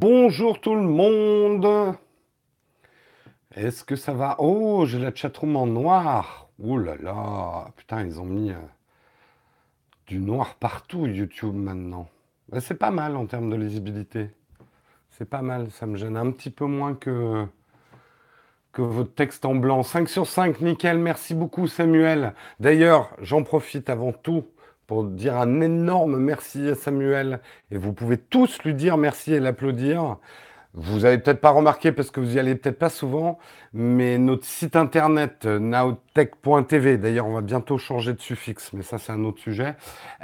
Bonjour tout le monde. Est-ce que ça va Oh, j'ai la chatroom en noir. Oh là là, putain, ils ont mis euh, du noir partout YouTube maintenant. C'est pas mal en termes de lisibilité. C'est pas mal, ça me gêne un petit peu moins que, que votre texte en blanc. 5 sur 5, nickel, merci beaucoup Samuel. D'ailleurs, j'en profite avant tout pour dire un énorme merci à Samuel. Et vous pouvez tous lui dire merci et l'applaudir. Vous avez peut-être pas remarqué parce que vous y allez peut-être pas souvent, mais notre site internet euh, nowtech.tv, d'ailleurs on va bientôt changer de suffixe, mais ça c'est un autre sujet.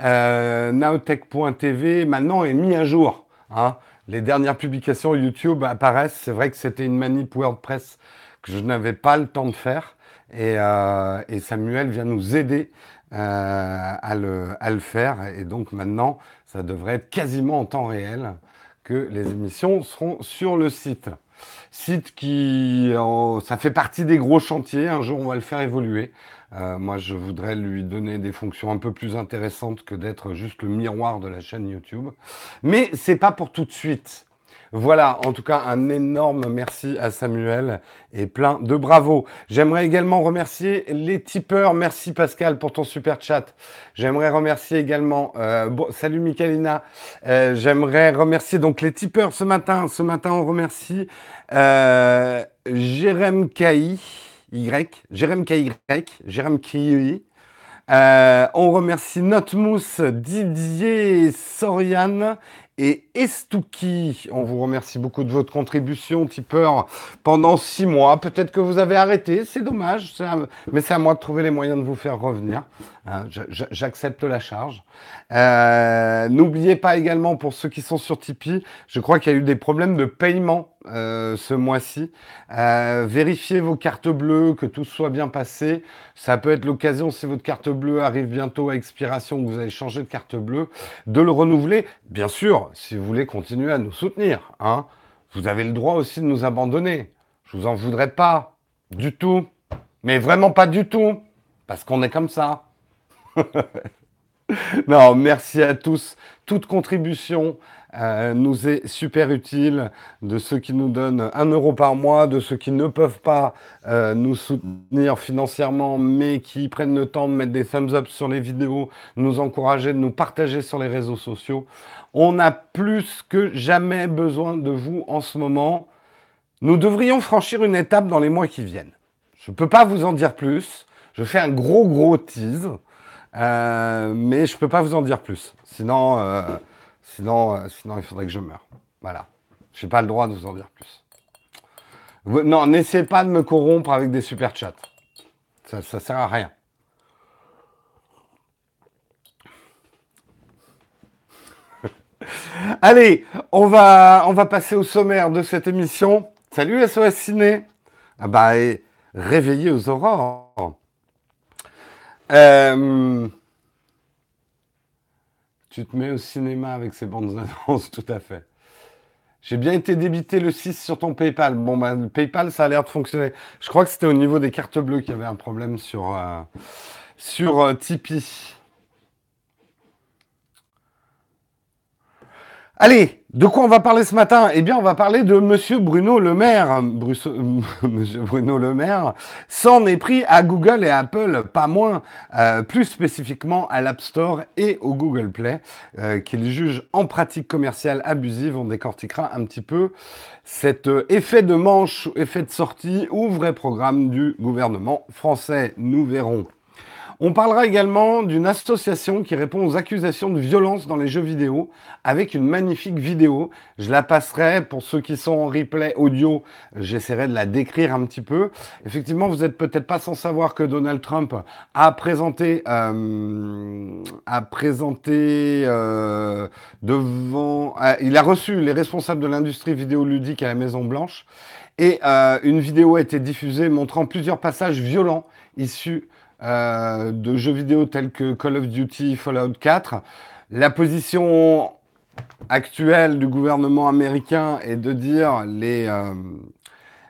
Euh, nowtech.tv maintenant est mis à jour. Hein. Les dernières publications YouTube apparaissent. C'est vrai que c'était une manip WordPress que je n'avais pas le temps de faire. Et, euh, et Samuel vient nous aider euh, à, le, faire. Et donc maintenant, ça devrait être quasiment en temps réel que les émissions seront sur le site. Site qui, ça fait partie des gros chantiers. Un jour, on va le faire évoluer. Euh, moi, je voudrais lui donner des fonctions un peu plus intéressantes que d'être juste le miroir de la chaîne YouTube. Mais c'est pas pour tout de suite. Voilà, en tout cas, un énorme merci à Samuel et plein de bravo. J'aimerais également remercier les tipeurs. Merci Pascal pour ton super chat. J'aimerais remercier également, euh, bon, salut Michalina. Euh, J'aimerais remercier donc les tipeurs ce matin. Ce matin, on remercie euh, Jérém K.I. Y, Jérém KY, Jérém KI. Euh, on remercie Notmousse, Didier Soriane et Estouki. On vous remercie beaucoup de votre contribution, tipeur, pendant six mois. Peut-être que vous avez arrêté, c'est dommage, mais c'est à moi de trouver les moyens de vous faire revenir. Hein, j'accepte la charge. Euh, n'oubliez pas également, pour ceux qui sont sur Tipeee, je crois qu'il y a eu des problèmes de paiement euh, ce mois-ci. Euh, vérifiez vos cartes bleues, que tout soit bien passé. Ça peut être l'occasion, si votre carte bleue arrive bientôt à expiration, que vous allez changer de carte bleue, de le renouveler. Bien sûr, si vous voulez continuer à nous soutenir. Hein, vous avez le droit aussi de nous abandonner. Je vous en voudrais pas. Du tout. Mais vraiment pas du tout. Parce qu'on est comme ça. non, merci à tous. Toute contribution euh, nous est super utile. De ceux qui nous donnent un euro par mois, de ceux qui ne peuvent pas euh, nous soutenir financièrement, mais qui prennent le temps de mettre des thumbs up sur les vidéos, nous encourager, de nous partager sur les réseaux sociaux. On a plus que jamais besoin de vous en ce moment. Nous devrions franchir une étape dans les mois qui viennent. Je ne peux pas vous en dire plus. Je fais un gros, gros tease. Euh, mais je ne peux pas vous en dire plus. Sinon, euh, sinon, euh, sinon, il faudrait que je meure. Voilà. Je n'ai pas le droit de vous en dire plus. non, n'essayez pas de me corrompre avec des super chats. Ça ne sert à rien. Allez, on va, on va passer au sommaire de cette émission. Salut SOS Ciné. Ah bah, réveillez aux aurores. Euh, tu te mets au cinéma avec ces bandes annonces, tout à fait. J'ai bien été débité le 6 sur ton PayPal. Bon, bah, le PayPal, ça a l'air de fonctionner. Je crois que c'était au niveau des cartes bleues qu'il y avait un problème sur, euh, sur euh, Tipeee. Allez, de quoi on va parler ce matin? Eh bien, on va parler de Monsieur Bruno Le Maire. Monsieur Bruno Le Maire s'en est pris à Google et Apple, pas moins, euh, plus spécifiquement à l'App Store et au Google Play, euh, qu'il juge en pratique commerciale abusive. On décortiquera un petit peu cet euh, effet de manche, effet de sortie ou vrai programme du gouvernement français. Nous verrons. On parlera également d'une association qui répond aux accusations de violence dans les jeux vidéo avec une magnifique vidéo. Je la passerai pour ceux qui sont en replay audio. J'essaierai de la décrire un petit peu. Effectivement, vous n'êtes peut-être pas sans savoir que Donald Trump a présenté, euh, a présenté euh, devant, euh, il a reçu les responsables de l'industrie vidéoludique à la Maison Blanche et une vidéo a été diffusée montrant plusieurs passages violents issus euh, de jeux vidéo tels que Call of Duty, Fallout 4. La position actuelle du gouvernement américain est de dire les, euh,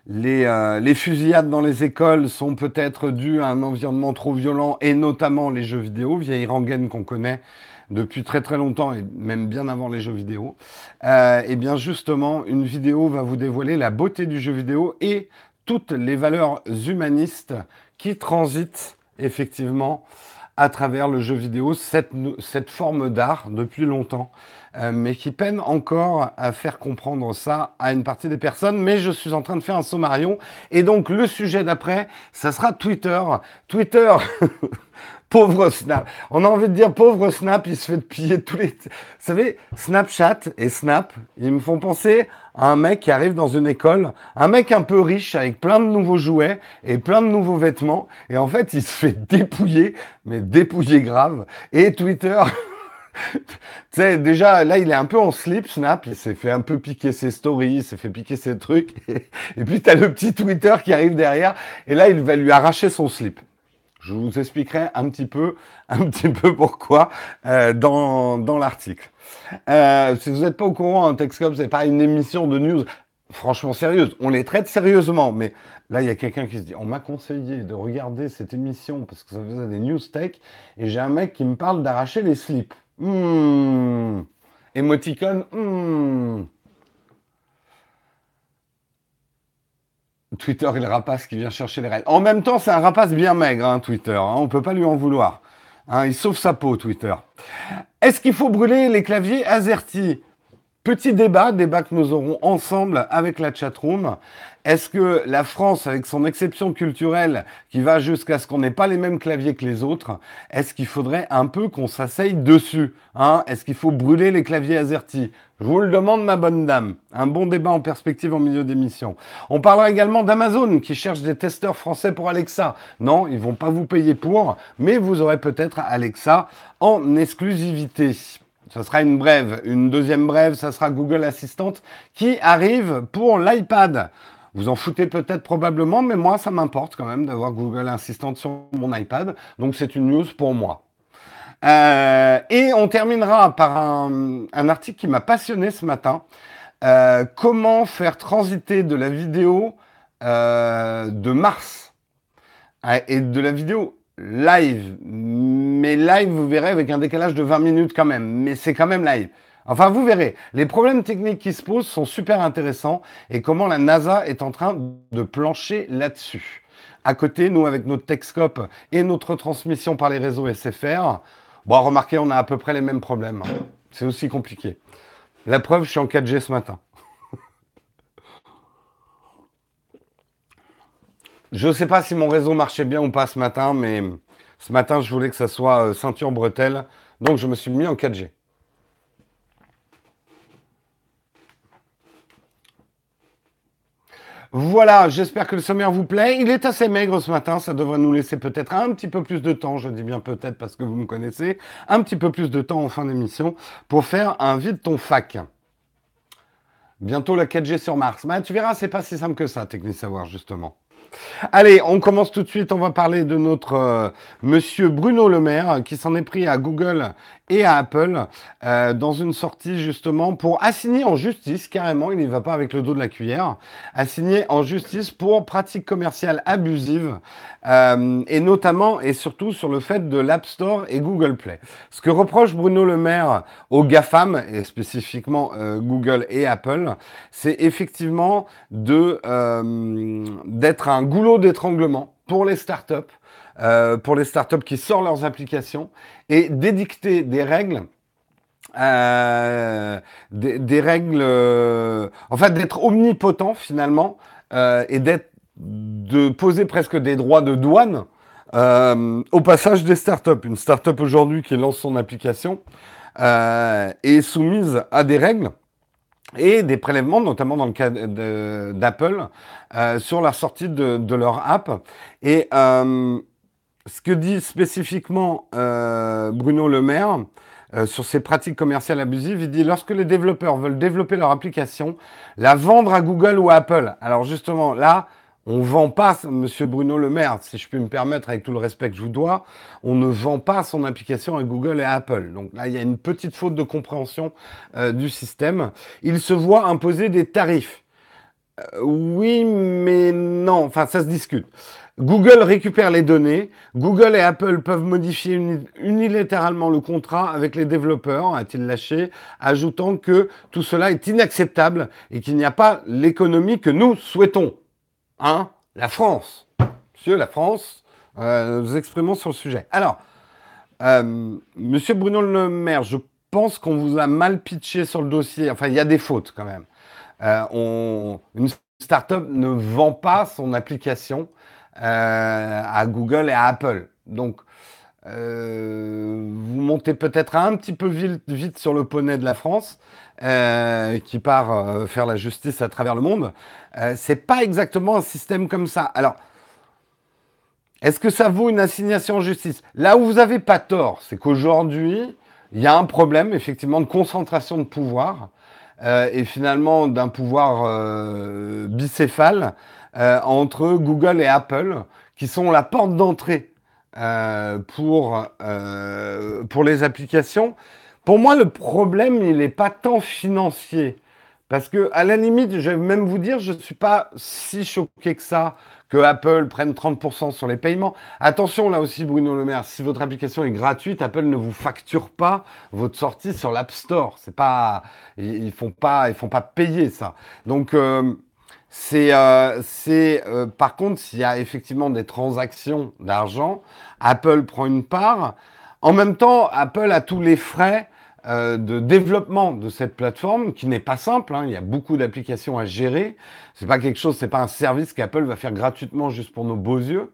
les, euh, les fusillades dans les écoles sont peut-être dues à un environnement trop violent et notamment les jeux vidéo, vieille rengaine qu'on connaît depuis très très longtemps et même bien avant les jeux vidéo. Et bien justement, une vidéo va vous dévoiler la beauté du jeu vidéo et toutes les valeurs humanistes qui transitent effectivement à travers le jeu vidéo, cette, cette forme d'art depuis longtemps, euh, mais qui peine encore à faire comprendre ça à une partie des personnes. Mais je suis en train de faire un sommarion. Et donc le sujet d'après, ça sera Twitter. Twitter Pauvre Snap. On a envie de dire pauvre Snap, il se fait piller tous les... Vous savez, Snapchat et Snap, ils me font penser à un mec qui arrive dans une école, un mec un peu riche avec plein de nouveaux jouets et plein de nouveaux vêtements. Et en fait, il se fait dépouiller, mais dépouiller grave. Et Twitter... tu sais, déjà, là, il est un peu en slip, Snap. Il s'est fait un peu piquer ses stories, il s'est fait piquer ses trucs. Et, puis, tu as le petit Twitter qui arrive derrière. Et là, il va lui arracher son slip. Je vous expliquerai un petit peu, un petit peu pourquoi euh, dans, dans l'article. Euh, si vous n'êtes pas au courant, un Texcom, c'est pas une émission de news franchement sérieuse. On les traite sérieusement, mais là, il y a quelqu'un qui se dit, on m'a conseillé de regarder cette émission parce que ça faisait des news tech, et j'ai un mec qui me parle d'arracher les slips. Mmh. Émoticône, mmh. Twitter est le rapace qui vient chercher les règles. En même temps, c'est un rapace bien maigre, hein, Twitter. Hein. on ne peut pas lui en vouloir. Hein. il sauve sa peau, Twitter. Est-ce qu'il faut brûler les claviers AZERTY? Petit débat, débat que nous aurons ensemble avec la chatroom. Est-ce que la France, avec son exception culturelle qui va jusqu'à ce qu'on n'ait pas les mêmes claviers que les autres, est-ce qu'il faudrait un peu qu'on s'asseye dessus hein? Est-ce qu'il faut brûler les claviers AZERTY? Je vous le demande, ma bonne dame. Un bon débat en perspective en milieu d'émission. On parlera également d'Amazon qui cherche des testeurs français pour Alexa. Non, ils vont pas vous payer pour, mais vous aurez peut-être Alexa en exclusivité. Ça sera une brève. Une deuxième brève, ça sera Google Assistant qui arrive pour l'iPad. Vous en foutez peut-être probablement, mais moi, ça m'importe quand même d'avoir Google Assistant sur mon iPad. Donc, c'est une news pour moi. Euh, et on terminera par un, article qui m'a passionné ce matin. Euh, comment faire transiter de la vidéo euh, de Mars et de la vidéo live. Mais live, vous verrez, avec un décalage de 20 minutes quand même. Mais c'est quand même live. Enfin, vous verrez. Les problèmes techniques qui se posent sont super intéressants et comment la NASA est en train de plancher là-dessus. À côté, nous, avec notre Texcope et notre transmission par les réseaux SFR, bon, remarquez, on a à peu près les mêmes problèmes. Hein. C'est aussi compliqué. La preuve, je suis en 4G ce matin. Je ne sais pas si mon réseau marchait bien ou pas ce matin, mais ce matin, je voulais que ça soit euh, ceinture bretelle. Donc, je me suis mis en 4G. Voilà, j'espère que le sommaire vous plaît. Il est assez maigre ce matin, ça devrait nous laisser peut-être un petit peu plus de temps, je dis bien peut-être parce que vous me connaissez, un petit peu plus de temps en fin d'émission pour faire un vide ton fac. Bientôt la 4G sur Mars. Mais tu verras, c'est pas si simple que ça, Technique Savoir, justement. Allez, on commence tout de suite. On va parler de notre euh, monsieur Bruno Le Maire qui s'en est pris à Google et à Apple euh, dans une sortie justement pour assigner en justice, carrément, il n'y va pas avec le dos de la cuillère, assigner en justice pour pratiques commerciales abusives euh, et notamment et surtout sur le fait de l'App Store et Google Play. Ce que reproche Bruno Le Maire aux GAFAM et spécifiquement euh, Google et Apple, c'est effectivement de d'être un goulot d'étranglement pour les startups euh, pour les startups qui sortent leurs applications et d'édicter des règles euh, des, règles, euh, en fait, d'être omnipotent finalement euh, et d'être, de poser presque des droits de douane euh, au passage des startups. Une startup aujourd'hui qui lance son application est soumise à des règles et des prélèvements, notamment dans le cas d'Apple, sur la sortie de, de, leur app. Et ce que dit spécifiquement euh, Bruno Le Maire euh, sur ces pratiques commerciales abusives, il dit lorsque les développeurs veulent développer leur application, la vendre à Google ou à Apple. Alors justement, là, on ne vend pas, Monsieur Bruno Le Maire, si je puis me permettre, avec tout le respect que je vous dois, on ne vend pas son application à Google et à Apple. Donc là, il y a une petite faute de compréhension euh, du système. Il se voit imposer des tarifs. Euh, oui, mais non. Enfin, ça se discute. Google récupère les données. Google et Apple peuvent modifier unilatéralement le contrat avec les développeurs, a-t-il lâché, ajoutant que tout cela est inacceptable et qu'il n'y a pas l'économie que nous souhaitons. Hein? La France. Monsieur, la France, euh, nous exprimons sur le sujet. Alors, euh, Monsieur Bruno Le Maire, je pense qu'on vous a mal pitché sur le dossier. Enfin, il y a des fautes quand même. Euh, une startup ne vend pas son application à Google et à Apple. Donc, euh, vous montez peut-être un petit peu vite, sur le poney de la France, euh, qui part euh, faire la justice à travers le monde. Euh, c'est pas exactement un système comme ça. Alors, est-ce que ça vaut une assignation en justice? Là où vous avez pas tort, c'est qu'aujourd'hui, il y a un problème effectivement de concentration de pouvoir euh, et finalement d'un pouvoir euh, bicéphale euh, entre Google et Apple, qui sont la porte d'entrée euh, pour, euh, pour les applications. Pour moi, le problème, il n'est pas tant financier. Parce que, à la limite, je vais même vous dire, je ne suis pas si choqué que ça que Apple prenne 30% sur les paiements. Attention, là aussi, Bruno Le Maire, si votre application est gratuite, Apple ne vous facture pas votre sortie sur l'App Store. C'est pas, ils, font pas, ils font pas payer ça. Donc, euh, c'est, euh, euh, par contre, s'il y a effectivement des transactions d'argent, Apple prend une part. En même temps, Apple a tous les frais euh, de développement de cette plateforme qui n'est pas simple. Hein. Il y a beaucoup d'applications à gérer. C'est pas quelque chose, c'est pas un service qu'Apple va faire gratuitement juste pour nos beaux yeux.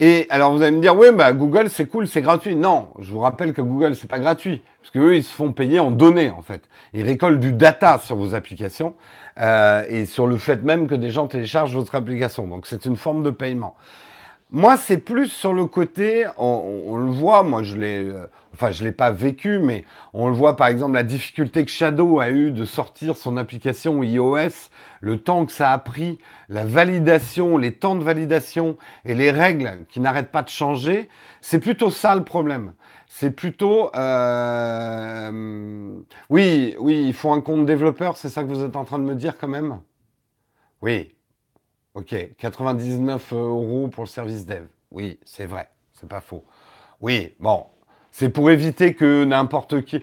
Et alors vous allez me dire, oui, bah Google c'est cool, c'est gratuit. Non, je vous rappelle que Google c'est pas gratuit, parce que eux ils se font payer en données en fait. Ils récoltent du data sur vos applications euh, et sur le fait même que des gens téléchargent votre application. Donc c'est une forme de paiement. Moi c'est plus sur le côté, on, on le voit, moi je l'ai, euh, enfin je l'ai pas vécu, mais on le voit par exemple la difficulté que Shadow a eu de sortir son application iOS, le temps que ça a pris, la validation, les temps de validation et les règles qui n'arrêtent pas de changer, c'est plutôt ça le problème. C'est plutôt, euh, oui, oui, il faut un compte développeur, c'est ça que vous êtes en train de me dire quand même? Oui, ok, 99 euros pour le service dev. Oui, c'est vrai, c'est pas faux. Oui, bon, c'est pour éviter que n'importe qui.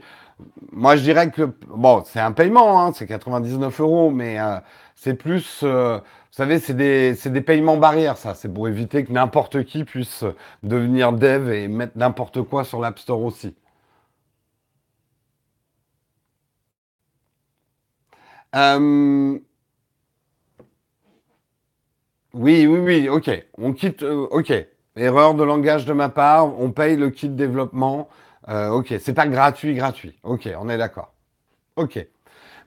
Moi, je dirais que bon, c'est un paiement, hein, c'est 99 euros, mais euh, c'est plus, euh, vous savez, c'est des, paiements barrières, ça. C'est pour éviter que n'importe qui puisse devenir dev et mettre n'importe quoi sur l'App Store aussi. Euh, oui, oui, oui, ok. On quitte, euh, ok. Erreur de langage de ma part, on paye le kit développement. Euh, ok, c'est pas gratuit, gratuit. Ok, on est d'accord. Ok.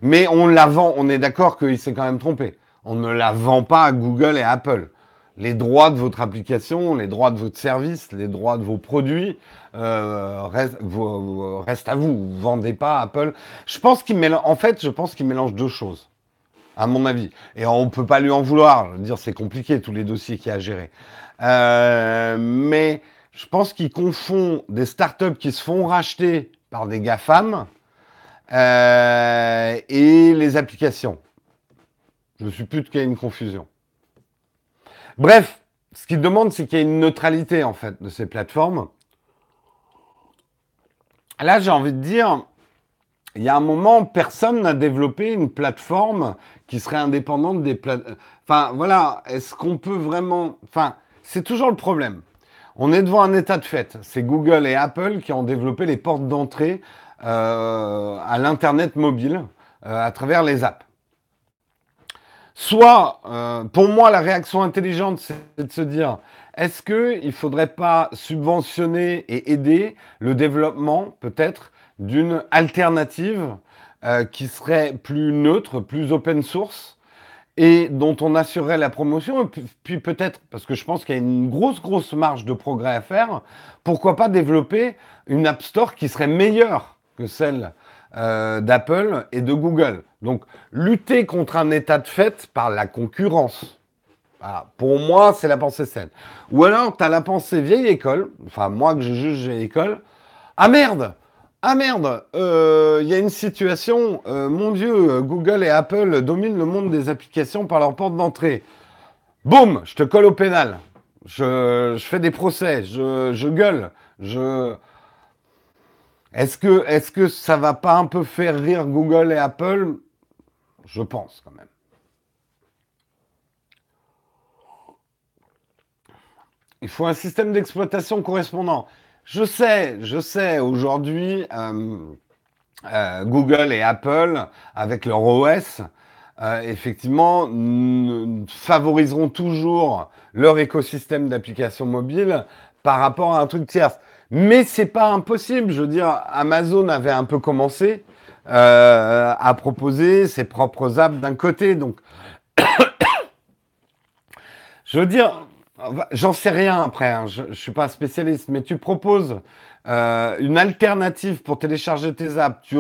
Mais on la vend, on est d'accord qu'il s'est quand même trompé. On ne la vend pas à Google et à Apple. Les droits de votre application, les droits de votre service, les droits de vos produits euh, restent, à vous. Vous ne vendez pas à Apple. Je pense qu'il en fait, je pense qu'il mélange deux choses, à mon avis. Et on ne peut pas lui en vouloir. Je veux dire, c'est compliqué tous les dossiers qu'il y a à gérer. Euh, mais je pense qu'il confond des startups qui se font racheter par des GAFAM euh, et les applications. Je suis plus qu'il y a une confusion. Bref, ce qu'il demande, c'est qu'il y ait une neutralité en fait de ces plateformes. Là, j'ai envie de dire, il y a un moment, personne n'a développé une plateforme qui serait indépendante des plateformes. Enfin, voilà, est-ce qu'on peut vraiment... Enfin, c'est toujours le problème. On est devant un état de fait. C'est Google et Apple qui ont développé les portes d'entrée euh, à l'Internet mobile euh, à travers les apps. Soit, euh, pour moi, la réaction intelligente, c'est de se dire, est-ce qu'il ne faudrait pas subventionner et aider le développement, peut-être, d'une alternative euh, qui serait plus neutre, plus open source, et dont on assurerait la promotion, puis peut-être, parce que je pense qu'il y a une grosse, grosse marge de progrès à faire, pourquoi pas développer une App Store qui serait meilleure que celle euh, d'Apple et de Google. Donc, lutter contre un état de fait par la concurrence. Pour moi, c'est la pensée saine. Ou alors, tu as la pensée vieille école, enfin, moi que je juge vieille école. Ah merde Ah merde, euh, il y a une situation, euh, mon Dieu, Google et Apple dominent le monde des applications par leur porte d'entrée. Boum, je te colle au pénal. Je, fais des procès, je, gueule, je... Est-ce que, est-ce que ça va pas un peu faire rire Google et Apple? Je pense quand même. Il faut un système d'exploitation correspondant. Je sais, je sais, aujourd'hui, euh, euh, Google et Apple, avec leur OS, euh, effectivement, favoriseront toujours leur écosystème d'applications mobiles par rapport à un truc tierce. Mais c'est pas impossible. Je veux dire, Amazon avait un peu commencé à proposer ses propres apps d'un côté. Donc, je veux dire, J'en sais rien après, hein. je ne suis pas spécialiste, mais tu proposes euh, une alternative pour télécharger tes apps, tu,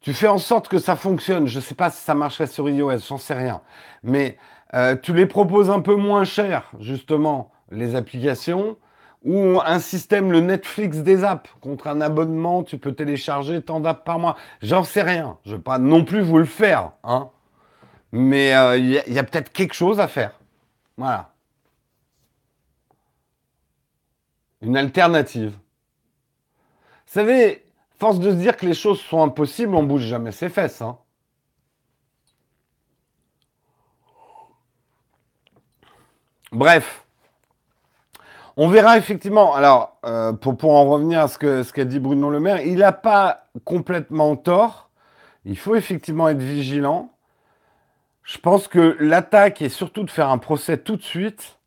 tu fais en sorte que ça fonctionne. Je ne sais pas si ça marcherait sur iOS, j'en sais rien. Mais euh, tu les proposes un peu moins cher, justement, les applications, ou un système, le Netflix des apps. Contre un abonnement, tu peux télécharger tant d'apps par mois. J'en sais rien. Je ne veux pas non plus vous le faire. Hein. Mais euh, il y a peut-être quelque chose à faire. Voilà. une alternative. Vous savez, force de se dire que les choses sont impossibles, on bouge jamais ses fesses. Hein. Bref, on verra effectivement. Alors, euh, pour, pour, en revenir à ce qu'a dit Bruno Le Maire, il n'a pas complètement tort. Il faut effectivement être vigilant. Je pense que l'attaque est surtout de faire un procès tout de suite,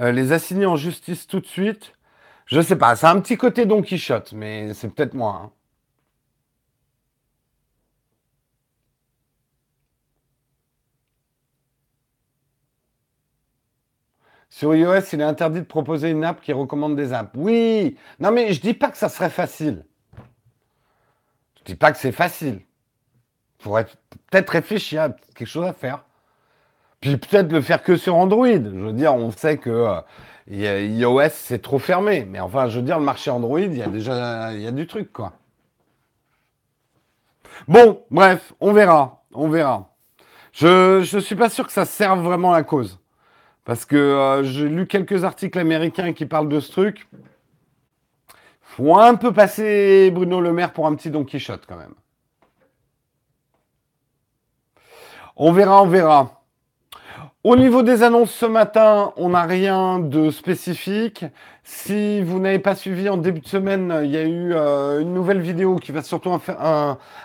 euh, les assigner en justice tout de suite, je sais pas, c'est un petit côté Don Quichotte, mais c'est peut-être moi. Hein. Sur iOS, il est interdit de proposer une app qui recommande des apps. Oui, non mais je dis pas que ça serait facile. Je dis pas que c'est facile. Il faudrait peut-être réfléchir à quelque chose à faire. Puis peut-être le faire que sur Android. Je veux dire, on sait que euh, iOS, c'est trop fermé. Mais enfin, je veux dire, le marché Android, il y a déjà du truc, quoi. Bon, bref, on verra. On verra. Je ne suis pas sûr que ça serve vraiment la cause. Parce que euh, j'ai lu quelques articles américains qui parlent de ce truc. Faut un peu passer Bruno Le Maire pour un petit Don Quichotte quand même. On verra, on verra. Au niveau des annonces ce matin, on n'a rien de spécifique. Si vous n'avez pas suivi en début de semaine, il y a eu euh, une nouvelle vidéo qui va surtout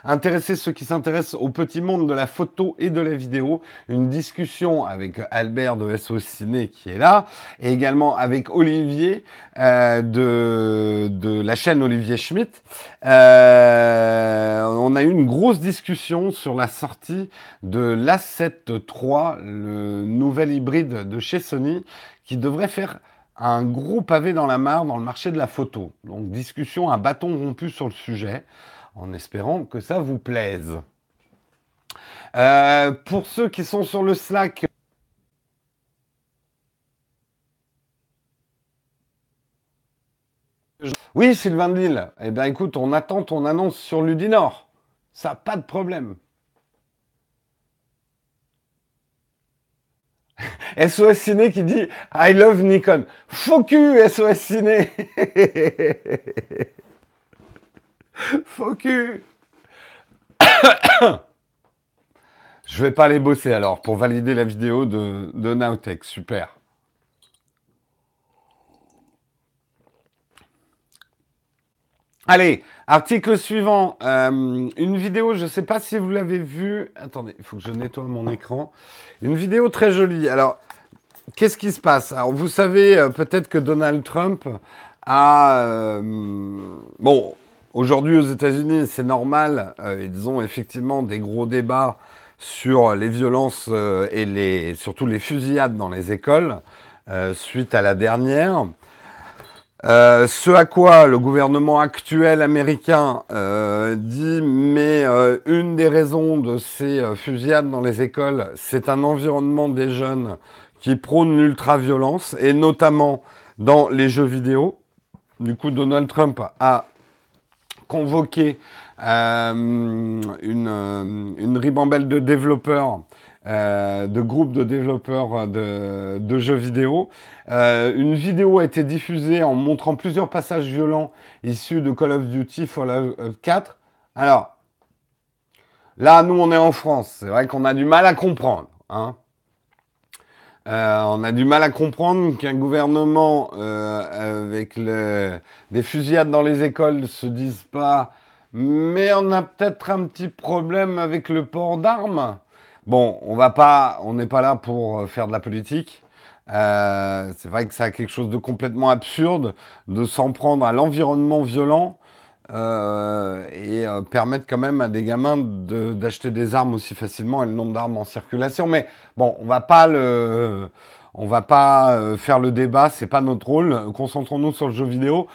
intéresser ceux qui s'intéressent au petit monde de la photo et de la vidéo. Une discussion avec Albert de SO Ciné qui est là, et également avec Olivier euh, de, de la chaîne Olivier Schmitt. Euh, on a eu une grosse discussion sur la sortie de l'A7 III, le nouvel hybride de chez Sony, qui devrait faire un gros pavé dans la mare dans le marché de la photo. Donc discussion à bâton rompu sur le sujet, en espérant que ça vous plaise. Euh, pour ceux qui sont sur le Slack, Oui, Sylvain de Lille. Eh bien, écoute, on attend ton annonce sur Ludinor. Ça, pas de problème. SOS Ciné qui dit I love Nikon. Focus SOS Ciné. Focus. Je vais pas aller bosser alors pour valider la vidéo de, de Nowtech. Super. Allez, article suivant. Euh, une vidéo, je ne sais pas si vous l'avez vue. Attendez, il faut que je nettoie mon écran. Une vidéo très jolie. Alors, qu'est-ce qui se passe? Alors, vous savez euh, peut-être que Donald Trump a... Euh, bon, aujourd'hui aux États-Unis, c'est normal. ils ont effectivement des gros débats sur les violences et les, surtout les fusillades dans les écoles suite à la dernière. Euh, ce à quoi le gouvernement actuel américain euh, dit, mais euh, une des raisons de ces fusillades dans les écoles, c'est un environnement des jeunes qui prône l'ultra-violence, et notamment dans les jeux vidéo. Du coup, Donald Trump a convoqué une, une ribambelle de développeurs euh, de groupes de développeurs de, jeux vidéo. Euh, une vidéo a été diffusée en montrant plusieurs passages violents issus de Call of Duty Fallout 4. Alors, là, nous, on est en France. C'est vrai qu'on a du mal à comprendre. Hein. Euh, on a du mal à comprendre qu'un gouvernement avec des fusillades dans les écoles ne se dise pas mais on a peut-être un petit problème avec le port d'armes. Bon, on va pas, on n'est pas là pour euh, faire de la politique. Euh, c'est vrai que ça a quelque chose de complètement absurde de s'en prendre à l'environnement violent euh, et permettre quand même à des gamins d'acheter des armes aussi facilement et le nombre d'armes en circulation. Mais bon, on va pas le, on va pas faire le débat, c'est pas notre rôle. Concentrons-nous sur le jeu vidéo.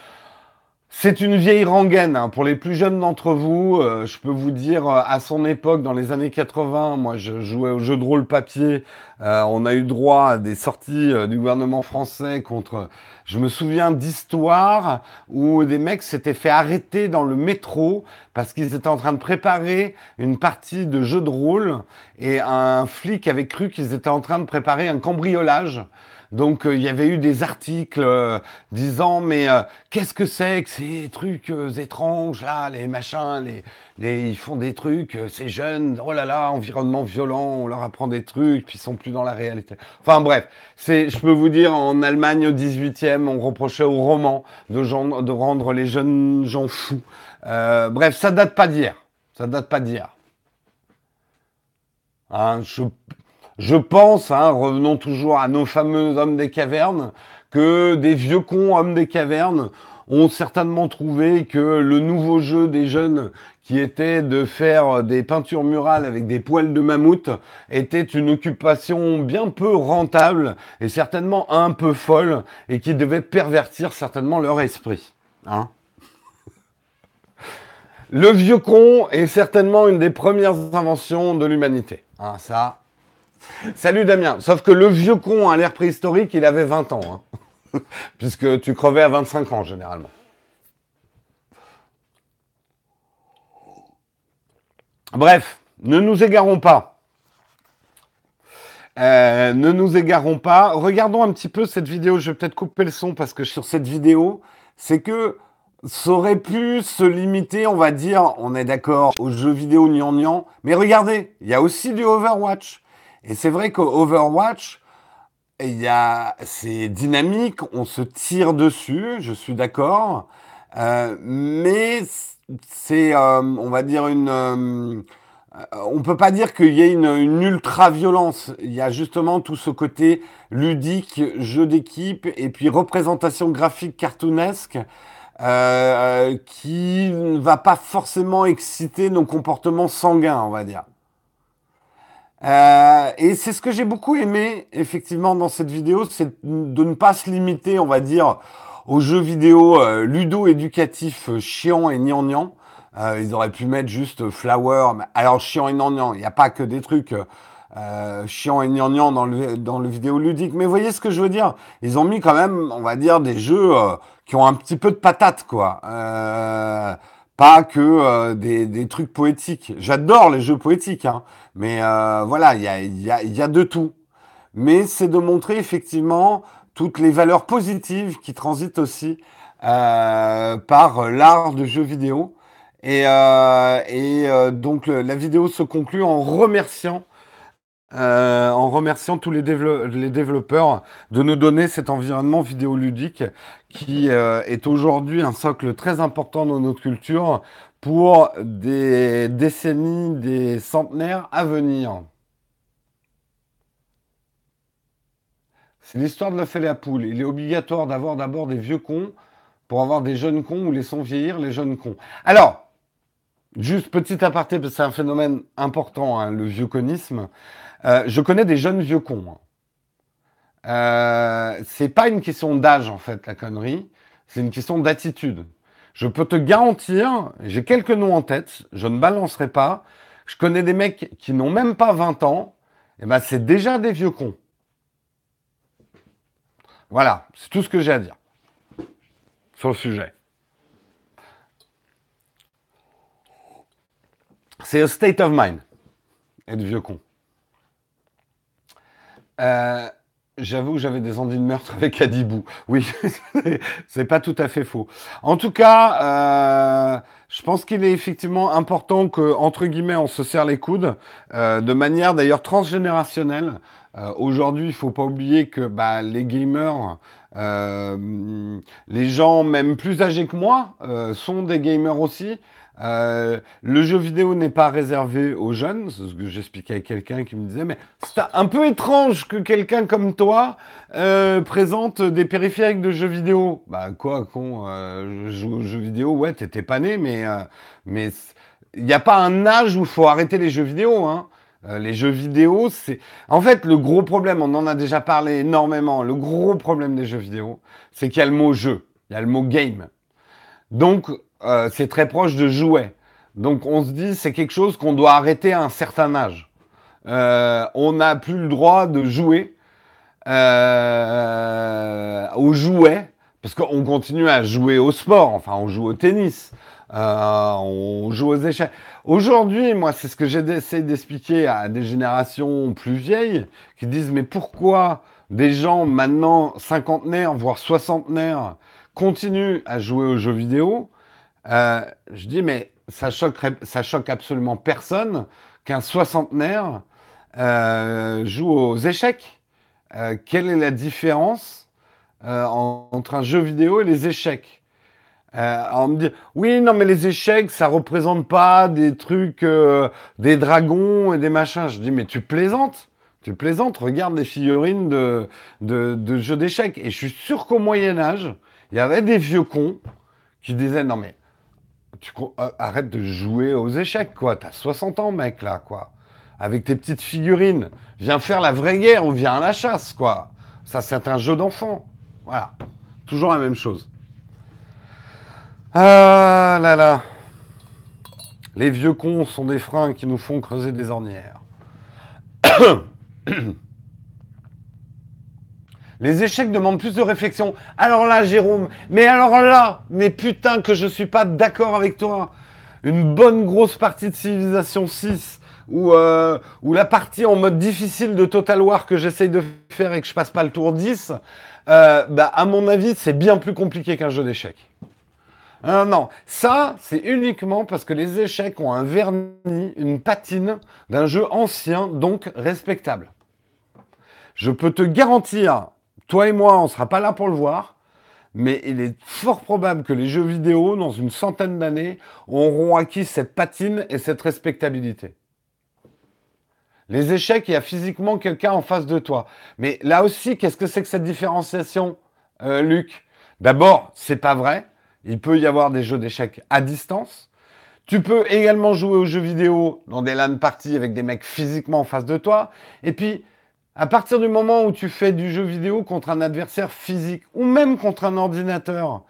C'est une vieille rengaine. Hein. Pour les plus jeunes d'entre vous, euh, je peux vous dire, euh, à son époque, dans les années 80, moi je jouais au jeu de rôle papier. Euh, on a eu droit à des sorties du gouvernement français contre... Je me souviens d'histoires où des mecs s'étaient fait arrêter dans le métro parce qu'ils étaient en train de préparer une partie de jeu de rôle et un flic avait cru qu'ils étaient en train de préparer un cambriolage. Donc euh, il y avait eu des articles euh, disant mais euh, qu'est-ce que c'est que ces trucs étranges là, les machins, les, ils font des trucs, ces jeunes, oh là là, environnement violent, on leur apprend des trucs, puis ils sont plus dans la réalité. Enfin bref, c'est, je peux vous dire, en Allemagne au 18e, on reprochait aux romans de, de rendre les jeunes gens fous. bref, ça date pas d'hier, ça date pas d'hier. Hein, je, je pense, hein, revenons toujours à nos fameux hommes des cavernes, que des vieux cons hommes des cavernes ont certainement trouvé que le nouveau jeu des jeunes qui était de faire des peintures murales avec des poils de mammouth était une occupation bien peu rentable et certainement un peu folle et qui devait pervertir certainement leur esprit. Hein le vieux con est certainement une des premières inventions de l'humanité. Hein, ça, Salut Damien. Sauf que le vieux con à l'ère préhistorique, il avait 20 ans. Hein. Puisque tu crevais à 25 ans généralement. Bref, ne nous égarons pas. Euh, ne nous égarons pas. Regardons un petit peu cette vidéo. Je vais peut-être couper le son parce que sur cette vidéo, c'est que ça aurait pu se limiter, on va dire, on est d'accord, aux jeux vidéo nian Mais regardez, il y a aussi du Overwatch. Et c'est vrai qu'Overwatch, il y a, c'est dynamique, on se tire dessus, je suis d'accord, euh, mais c'est, euh, on va dire une, euh, on peut pas dire qu'il y ait une, une, ultra violence. Il y a justement tout ce côté ludique, jeu d'équipe et puis représentation graphique cartoonesque. Euh, qui ne va pas forcément exciter nos comportements sanguins, on va dire. Euh, et c'est ce que j'ai beaucoup aimé, effectivement, dans cette vidéo, c'est de ne pas se limiter, on va dire, aux jeux vidéo euh, ludo-éducatifs euh, chiants et gnangnang. Euh, ils auraient pu mettre juste Flower. Alors, chiant et gnangnang, il n'y a pas que des trucs chiants et gnangnang dans le, dans le vidéo ludique. Mais voyez ce que je veux dire Ils ont mis quand même, on va dire, des jeux qui ont un petit peu de patate, quoi. Pas que euh, des, des, trucs poétiques. J'adore les jeux poétiques, hein, mais euh, voilà, il y a, y, a, y a, de tout. Mais c'est de montrer effectivement toutes les valeurs positives qui transitent aussi euh, par l'art de jeu vidéo. Et, euh, et euh, donc la vidéo se conclut en remerciant euh, en remerciant tous les, développeurs de nous donner cet environnement vidéoludique qui euh, est aujourd'hui un socle très important dans notre culture pour des décennies, des centenaires à venir. C'est l'histoire de la fée et la poule. Il est obligatoire d'avoir d'abord des vieux cons pour avoir des jeunes cons ou laissons vieillir les jeunes cons. Alors, juste petit aparté, parce que c'est un phénomène important, hein, le vieux conisme. Euh, je connais des jeunes vieux cons. Hein. Euh, c'est pas une question d'âge en fait la connerie, c'est une question d'attitude. Je peux te garantir, j'ai quelques noms en tête, je ne balancerai pas. Je connais des mecs qui n'ont même pas 20 ans, et ben c'est déjà des vieux cons. Voilà, c'est tout ce que j'ai à dire sur le sujet. C'est un state of mind. Être vieux con. Euh, J'avoue que j'avais des envies de meurtre avec Adibou. Oui, c'est pas tout à fait faux. En tout cas, euh, je pense qu'il est effectivement important que, entre guillemets, on se serre les coudes, euh, de manière d'ailleurs transgénérationnelle. Euh, Aujourd'hui, il faut pas oublier que bah, les gamers, euh, les gens même plus âgés que moi, euh, sont des gamers aussi. Euh, le jeu vidéo n'est pas réservé aux jeunes, c'est ce que j'expliquais à quelqu'un qui me disait, mais c'est un peu étrange que quelqu'un comme toi euh, présente des périphériques de jeux vidéo. Bah quoi, con, euh, je joue aux jeux vidéo, ouais, t'étais pas né, mais euh, mais il n'y a pas un âge où il faut arrêter les jeux vidéo, hein. Euh, les jeux vidéo, c'est... En fait, le gros problème, on en a déjà parlé énormément, le gros problème des jeux vidéo, c'est qu'il y a le mot jeu, il y a le mot game. Donc, euh, c'est très proche de jouet. Donc on se dit c'est quelque chose qu'on doit arrêter à un certain âge. Euh, on n'a plus le droit de jouer euh, aux jouets parce qu'on continue à jouer au sport. Enfin, on joue au tennis, euh, on joue aux échecs. Aujourd'hui, moi, c'est ce que j'essaie d'expliquer à des générations plus vieilles qui disent mais pourquoi des gens maintenant cinquantenaires voire soixantenaires continuent à jouer aux jeux vidéo euh, je dis, mais ça choque, ça choque absolument personne qu'un soixantenaire euh, joue aux échecs. Euh, quelle est la différence euh, en- entre un jeu vidéo et les échecs? Euh, On me dit, oui, non, mais les échecs, ça représente pas des trucs, euh, des dragons et des machins. Je dis, mais tu plaisantes tu plaisantes, regarde les figurines de, de, de jeux d'échecs. Et je suis sûr qu'au Moyen Âge, il y avait des vieux cons qui disaient, non mais euh, arrête de jouer aux échecs, quoi. T'as 60 ans, mec, là, quoi. Avec tes petites figurines. Viens faire la vraie guerre ou viens à la chasse, quoi. Ça, c'est un jeu d'enfant. Voilà. Toujours la même chose. Ah là là. Les vieux cons sont des freins qui nous font creuser des ornières. Les échecs demandent plus de réflexion. Alors là, Jérôme, mais alors là, mais putain que je suis pas d'accord avec toi. Une bonne grosse partie de Civilisation 6, ou euh, la partie en mode difficile de Total War que j'essaye de faire et que je passe pas le tour 10, euh, bah, à mon avis, c'est bien plus compliqué qu'un jeu d'échecs. Non, ça, c'est uniquement parce que les échecs ont un vernis, une patine d'un jeu ancien, donc respectable. Je peux te garantir, toi et moi, on sera pas là pour le voir, mais il est fort probable que les jeux vidéo, dans une centaine d'années, auront acquis cette patine et cette respectabilité. Les échecs, il y a physiquement quelqu'un en face de toi. Mais là aussi, qu'est-ce que c'est que cette différenciation, euh, Luc? D'abord, c'est pas vrai. Il peut y avoir des jeux d'échecs à distance. Tu peux également jouer aux jeux vidéo dans des LAN parties avec des mecs physiquement en face de toi. Et puis, à partir du moment où tu fais du jeu vidéo contre un adversaire physique ou même contre un ordinateur,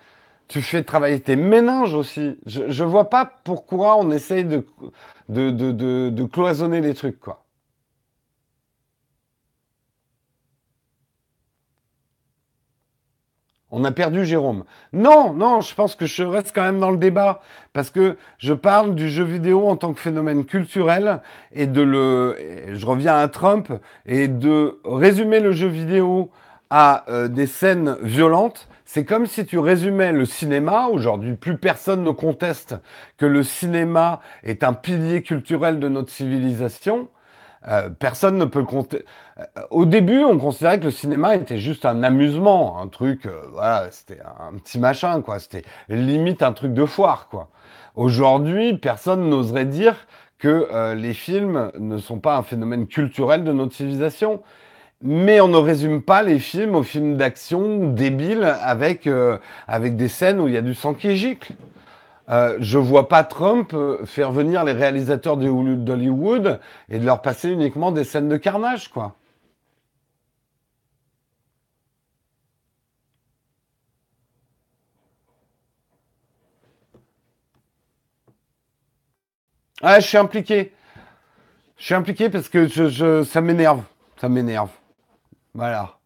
tu fais travailler tes méninges aussi. Je, je vois pas pourquoi on essaye de, de cloisonner les trucs, quoi. On a perdu Jérôme. Non, non, je pense que je reste quand même dans le débat parce que je parle du jeu vidéo en tant que phénomène culturel et de le, je reviens à Trump et de résumer le jeu vidéo à euh, des scènes violentes. C'est comme si tu résumais le cinéma. Aujourd'hui, plus personne ne conteste que le cinéma est un pilier culturel de notre civilisation. Euh, personne ne peut compter. Euh, Au début, on considérait que le cinéma était juste un amusement, un truc, euh, voilà, c'était un petit machin, quoi. C'était limite un truc de foire, quoi. Aujourd'hui, personne n'oserait dire que les films ne sont pas un phénomène culturel de notre civilisation. Mais on ne résume pas les films aux films d'action débiles avec, avec des scènes où il y a du sang qui gicle. Euh, je vois pas Trump euh, faire venir les réalisateurs d'Hollywood et de leur passer uniquement des scènes de carnage, quoi. Ah, je suis impliqué. Je suis impliqué parce que je, je- ça m'énerve. Ça m'énerve. Voilà.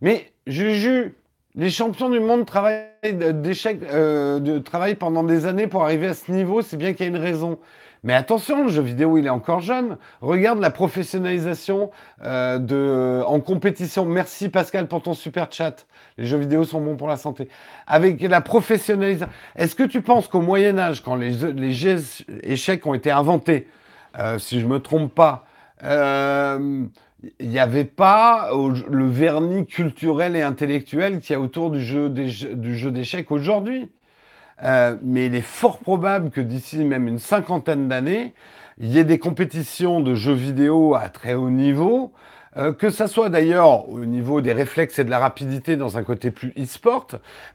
Mais Juju, Les champions du monde travaillent d'échecs, euh, de pendant des années pour arriver à ce niveau, c'est bien qu'il y a une raison. Mais attention, le jeu vidéo, il est encore jeune. Regarde la professionnalisation euh, de, en compétition. Merci Pascal pour ton super chat. Les jeux vidéo sont bons pour la santé. Avec la professionnalisation. Est-ce que tu penses qu'au Moyen Âge, quand les, les jeux échecs ont été inventés, euh, si je me trompe pas, il n'y avait pas le vernis culturel et intellectuel qu'il y a autour du jeu d'échecs aujourd'hui. Euh, mais il est fort probable que d'ici même une cinquantaine d'années, il y ait des compétitions de jeux vidéo à très haut niveau, euh, que ça soit d'ailleurs au niveau des réflexes et de la rapidité dans un côté plus e-sport,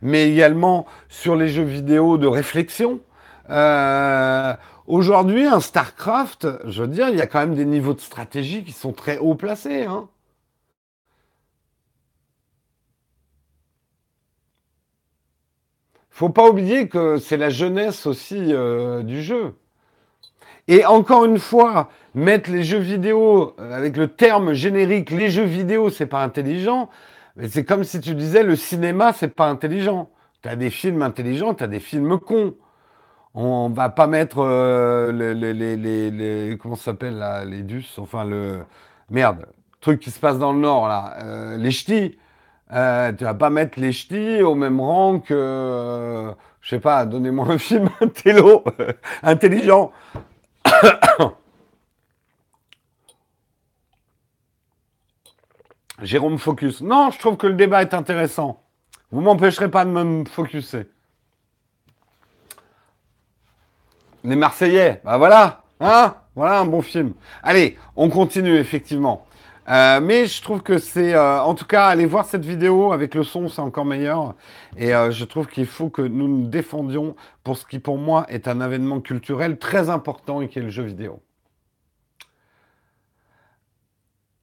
mais également sur les jeux vidéo de réflexion. Euh, Aujourd'hui, un StarCraft, je veux dire, il y a quand même des niveaux de stratégie qui sont très haut placés. Hein. Faut pas oublier que c'est la jeunesse aussi euh, du jeu. Et encore une fois, mettre les jeux vidéo euh, avec le terme générique, les jeux vidéo, c'est pas intelligent. Mais c'est comme si tu disais le cinéma, c'est pas intelligent. Tu as des films intelligents, tu as des films cons. On va pas mettre euh, les, les, comment ça s'appelle là, les dus, enfin le merde, truc qui se passe dans le nord là, euh, les ch'tis. Euh, tu vas pas mettre les ch'tis au même rang que, je sais pas, donnez-moi un film intello, intelligent. Jérôme Focus. Non, je trouve que le débat est intéressant. Vous m'empêcherez pas de me focuser. Les Marseillais, bah voilà, hein Voilà un bon film. Allez, on continue effectivement. Euh, mais je trouve que c'est, euh, en tout cas, allez voir cette vidéo avec le son, c'est encore meilleur. Et euh, je trouve qu'il faut que nous nous défendions pour ce qui, pour moi, est un événement culturel très important et qui est le jeu vidéo.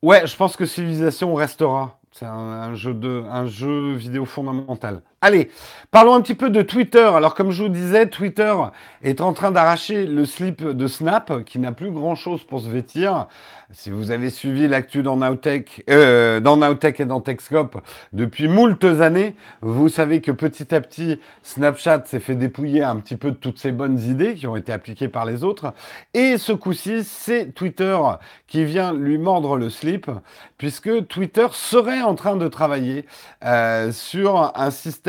Ouais, je pense que Civilisation restera. C'est un jeu vidéo fondamental. Allez, parlons un petit peu de Twitter. Alors, comme je vous disais, Twitter est en train d'arracher le slip de Snap, qui n'a plus grand-chose pour se vêtir. Si vous avez suivi l'actu dans Nowtech, euh, et dans Techscope depuis moultes années, vous savez que petit à petit, Snapchat s'est fait dépouiller un petit peu de toutes ces bonnes idées qui ont été appliquées par les autres. Et ce coup-ci, c'est Twitter qui vient lui mordre le slip, puisque Twitter serait en train de travailler euh, sur un système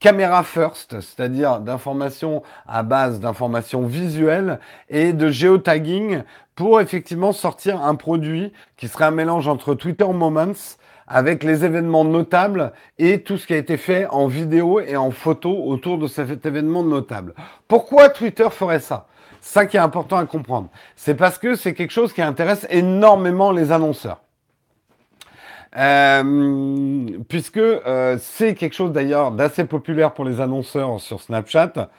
caméra first, c'est-à-dire d'informations à base d'informations visuelles et de géotagging pour effectivement sortir un produit qui serait un mélange entre Twitter Moments avec les événements notables et tout ce qui a été fait en vidéo et en photo autour de cet événement notable. Pourquoi Twitter ferait ça? Ça qui est important à comprendre. C'est parce que c'est quelque chose qui intéresse énormément les annonceurs. Euh, puisque euh, c'est quelque chose d'ailleurs d'assez populaire pour les annonceurs sur Snapchat,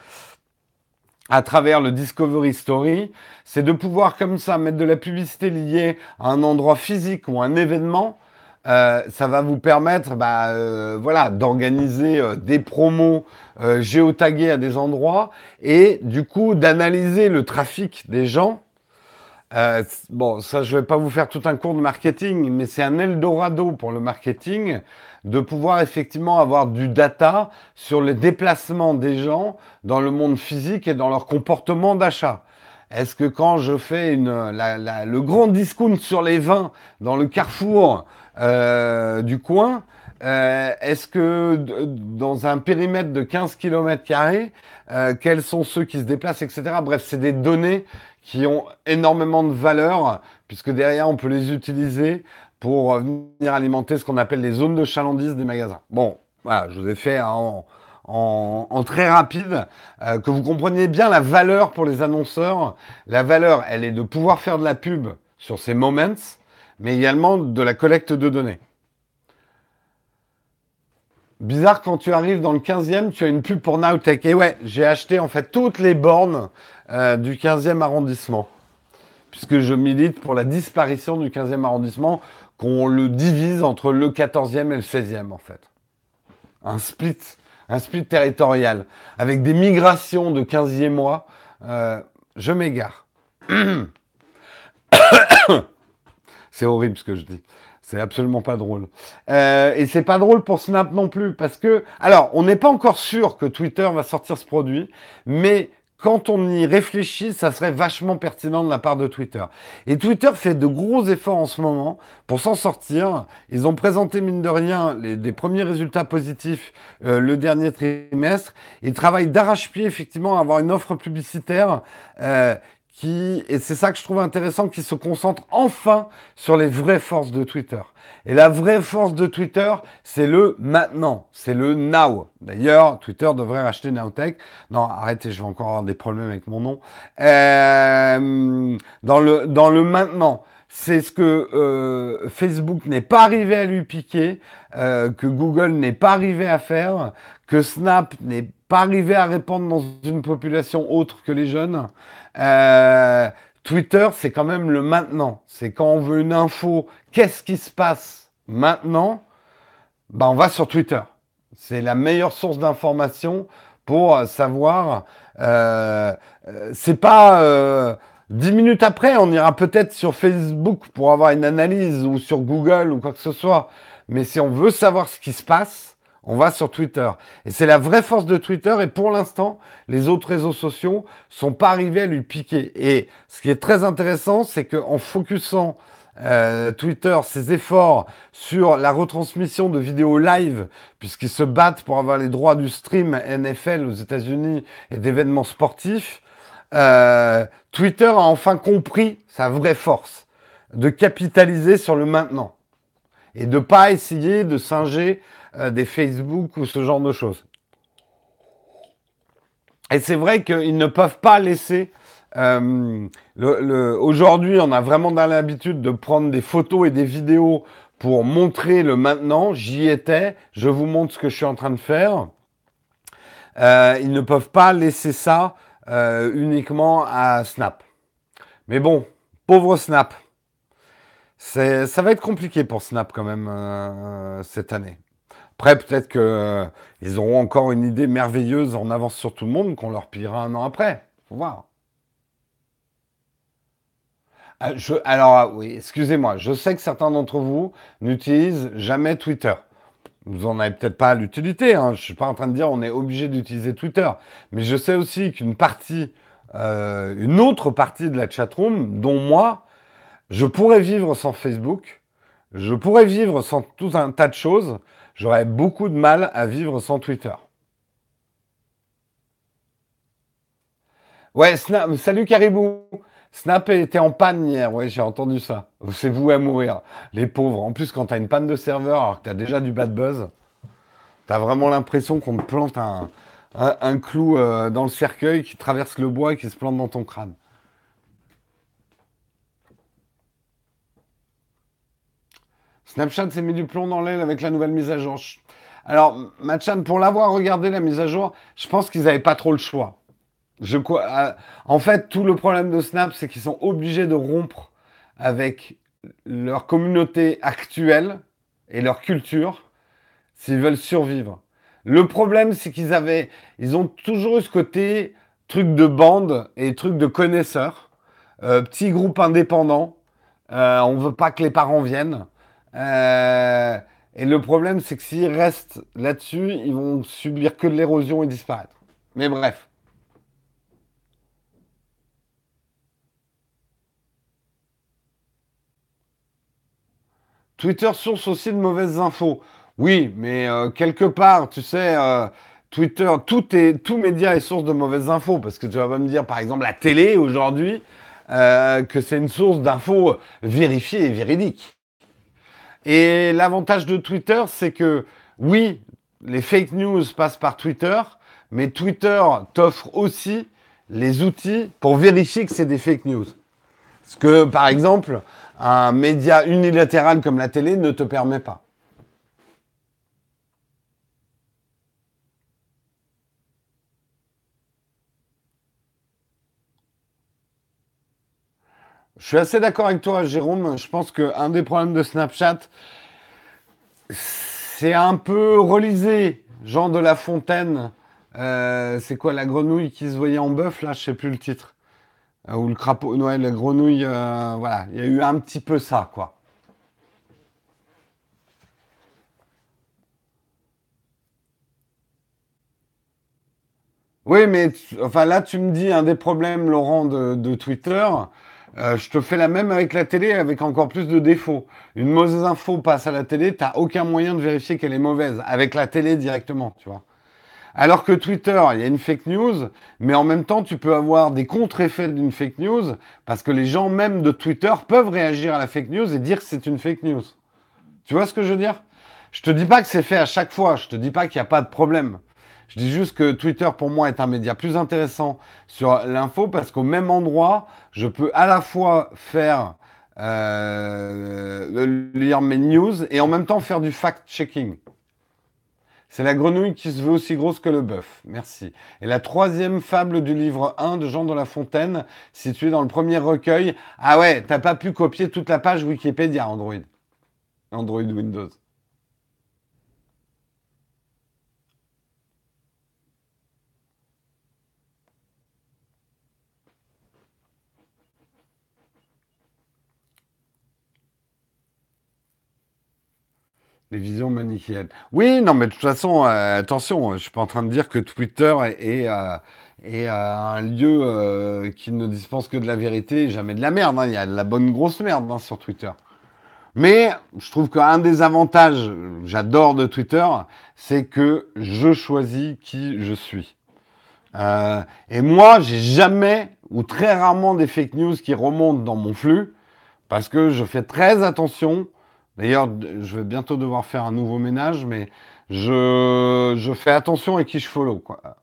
à travers le Discovery Story, c'est de pouvoir comme ça mettre de la publicité liée à un endroit physique ou un événement. Euh, ça va vous permettre bah, voilà, d'organiser des promos géotagués à des endroits et du coup d'analyser le trafic des gens euh, bon, ça, je vais pas vous faire tout un cours de marketing, mais c'est un Eldorado pour le marketing de pouvoir effectivement avoir du data sur les déplacements des gens dans le monde physique et dans leur comportement d'achat. Est-ce que quand je fais une, le grand discount sur les vins dans le carrefour euh, du coin, euh, est-ce que dans un périmètre de 15 km, euh, quels sont ceux qui se déplacent, etc. Bref, c'est des données qui ont énormément de valeur, puisque derrière, on peut les utiliser pour venir alimenter ce qu'on appelle les zones de chalandise des magasins. Bon, voilà, je vous ai fait en, en, très rapide, euh, que vous compreniez bien la valeur pour les annonceurs. La valeur, elle est de pouvoir faire de la pub sur ces moments, mais également de la collecte de données. Bizarre, quand tu arrives dans le 15e, tu as une pub pour Nowtech. Et ouais, j'ai acheté en fait toutes les bornes euh, du 15e arrondissement. Puisque je milite pour la disparition du 15e arrondissement, qu'on le divise entre le 14e et le 16e en fait. Un split, un split territorial, avec des migrations de 15e mois. Euh, je m'égare. C'est horrible ce que je dis. C'est absolument pas drôle. Euh, et c'est pas drôle pour Snap non plus, parce que, alors, on n'est pas encore sûr que Twitter va sortir ce produit, mais quand on y réfléchit, ça serait vachement pertinent de la part de Twitter. Et Twitter fait de gros efforts en ce moment pour s'en sortir. Ils ont présenté, mine de rien, les, des premiers résultats positifs euh, le dernier trimestre. Ils travaillent d'arrache-pied, effectivement, à avoir une offre publicitaire euh, qui, et c'est ça que je trouve intéressant, qui se concentre enfin sur les vraies forces de Twitter. Et la vraie force de Twitter, c'est le maintenant, c'est le now. D'ailleurs, Twitter devrait racheter Nowtech. Non, arrêtez, je vais encore avoir des problèmes avec mon nom. Euh, dans, le, dans le maintenant, c'est ce que euh, Facebook n'est pas arrivé à lui piquer, euh, que Google n'est pas arrivé à faire, que Snap n'est pas arrivé à répandre dans une population autre que les jeunes. Euh, Twitter, c'est quand même le maintenant. C'est quand on veut une info, qu'est-ce qui se passe maintenant? Ben, On va sur Twitter. C'est la meilleure source d'information pour savoir. Euh, euh c'est pas euh, dix minutes après, on ira peut-être sur Facebook pour avoir une analyse ou sur Google ou quoi que ce soit. Mais si on veut savoir ce qui se passe, on va sur Twitter. Et c'est la vraie force de Twitter. Et pour l'instant, les autres réseaux sociaux sont pas arrivés à lui piquer. Et ce qui est très intéressant, c'est qu'en focusant euh, Twitter ses efforts sur la retransmission de vidéos live, puisqu'ils se battent pour avoir les droits du stream NFL aux États-Unis et d'événements sportifs, euh, Twitter a enfin compris sa vraie force, de capitaliser sur le maintenant et de pas essayer de singer des Facebook ou ce genre de choses. Et c'est vrai qu'ils ne peuvent pas laisser. Euh, Aujourd'hui, on a vraiment dans l'habitude de prendre des photos et des vidéos pour montrer le maintenant. J'y étais, je vous montre ce que je suis en train de faire. Euh, ils ne peuvent pas laisser ça euh, uniquement à Snap. Mais bon, pauvre Snap. Ça va être compliqué pour Snap quand même euh, cette année. Après, peut-être qu'ils euh, auront encore une idée merveilleuse en avance sur tout le monde qu'on leur pillera un an après. Faut voir. Ah, alors, ah, oui, excusez-moi, je sais que certains d'entre vous n'utilisent jamais Twitter. Vous n'en avez peut-être pas l'utilité. Hein. Je ne suis pas en train de dire on est obligé d'utiliser Twitter. Mais je sais aussi qu'une partie, euh, une autre partie de la chatroom, dont moi, je pourrais vivre sans Facebook. Je pourrais vivre sans tout un tas de choses j'aurais beaucoup de mal à vivre sans Twitter. Ouais, salut Caribou. Snap était en panne hier, ouais, j'ai entendu ça. C'est vous à mourir, les pauvres. En plus, quand tu as une panne de serveur alors que tu as déjà du bad buzz, tu as vraiment l'impression qu'on te plante un, clou euh, dans le cercueil qui traverse le bois et qui se plante dans ton crâne. Snapchat s'est mis du plomb dans l'aile avec la nouvelle mise à jour. Alors, Machan, pour l'avoir regardé la mise à jour, je pense qu'ils n'avaient pas trop le choix. Euh, en fait, tout le problème de Snap, c'est qu'ils sont obligés de rompre avec leur communauté actuelle et leur culture s'ils veulent survivre. Le problème, c'est qu'ils avaient, ils ont toujours eu ce côté truc de bande et truc de connaisseurs, euh, petit groupe indépendant. Euh, on veut pas que les parents viennent. Euh, et le problème, c'est que s'ils restent là-dessus, ils vont subir que de l'érosion et disparaître. Mais bref. Twitter source aussi de mauvaises infos. Oui, mais euh, quelque part, tu sais, euh, Twitter, tout, est, tout média est source de mauvaises infos. Parce que tu vas me dire, par exemple, la télé aujourd'hui, que c'est une source d'infos vérifiées et véridiques. Et l'avantage de Twitter, c'est que oui, les fake news passent par Twitter, mais Twitter t'offre aussi les outils pour vérifier que c'est des fake news. Ce que, par exemple, un média unilatéral comme la télé ne te permet pas. Je suis assez d'accord avec toi, Jérôme. Je pense qu'un des problèmes de Snapchat, c'est un peu relisé. Jean de La Fontaine, euh, c'est quoi la grenouille qui se voyait en bœuf là Je sais plus le titre. Euh, ou le crapaud, ouais, la grenouille, euh, voilà. Il y a eu un petit peu ça, quoi. Oui, mais enfin là, tu me dis un des problèmes, Laurent, de Twitter, euh, je te fais la même avec la télé, avec encore plus de défauts. Une mauvaise info passe à la télé, tu n'as aucun moyen de vérifier qu'elle est mauvaise, avec la télé directement, tu vois. Alors que Twitter, il y a une fake news, mais en même temps, tu peux avoir des contre-effets d'une fake news, parce que les gens même de Twitter peuvent réagir à la fake news et dire que c'est une fake news. Tu vois ce que je veux dire? Je te dis pas que c'est fait à chaque fois, je te dis pas qu'il n'y a pas de problème. Je dis juste que Twitter, pour moi, est un média plus intéressant sur l'info parce qu'au même endroit, je peux à la fois faire euh, lire mes news et en même temps faire du fact-checking. C'est la grenouille qui se veut aussi grosse que le bœuf. Merci. Et la troisième fable du livre 1 de Jean de La Fontaine, située dans le premier recueil. Ah ouais, t'as pas pu copier toute la page Wikipédia Android. Android Windows. Les visions manichéennes. Oui, non, mais de toute façon, euh, attention, je suis pas en train de dire que Twitter est, euh, euh, un lieu qui ne dispense que de la vérité et jamais de la merde. Hein. Il y a de la bonne grosse merde hein, sur Twitter. Mais je trouve qu'un des avantages, j'adore de Twitter, c'est que je choisis qui je suis. et moi, j'ai jamais ou très rarement des fake news qui remontent dans mon flux parce que je fais très attention D'ailleurs, je vais bientôt devoir faire un nouveau ménage, mais je, fais attention à qui je follow. Quoi.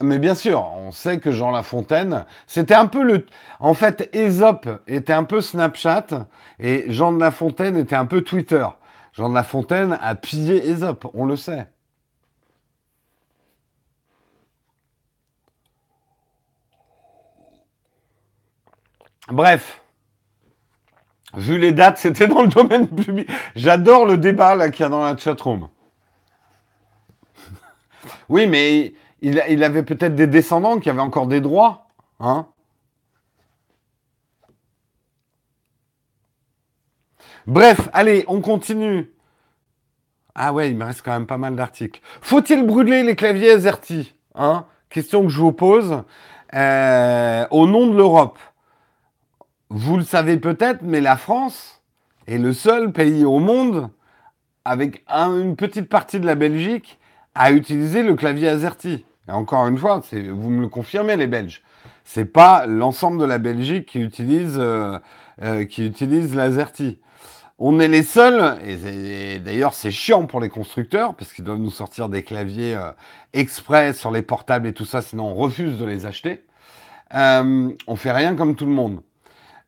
Mais bien sûr, on sait que Jean Lafontaine, c'était un peu le. En fait, Aesop était un peu Snapchat et Jean de Lafontaine était un peu Twitter. Jean de Lafontaine a pillé Aesop, on le sait. Bref. Vu les dates, c'était dans le domaine public. J'adore le débat là qu'il y a dans la chatroom. oui, mais il, avait peut-être des descendants qui avaient encore des droits. Hein Bref, allez, on continue. Ah ouais, il me reste quand même pas mal d'articles. Faut-il brûler les claviers AZERTY hein? Question que je vous pose. Euh, au nom de l'Europe. Vous le savez peut-être, mais la France est le seul pays au monde, avec une petite partie de la Belgique, à utiliser le clavier AZERTY. Et encore une fois, vous me le confirmez, les Belges. C'est pas l'ensemble de la Belgique qui utilise, euh, euh, qui utilise l'AZERTY. On est les seuls, et, d'ailleurs c'est chiant pour les constructeurs, parce qu'ils doivent nous sortir des claviers euh, exprès sur les portables et tout ça, sinon on refuse de les acheter. on fait rien comme tout le monde.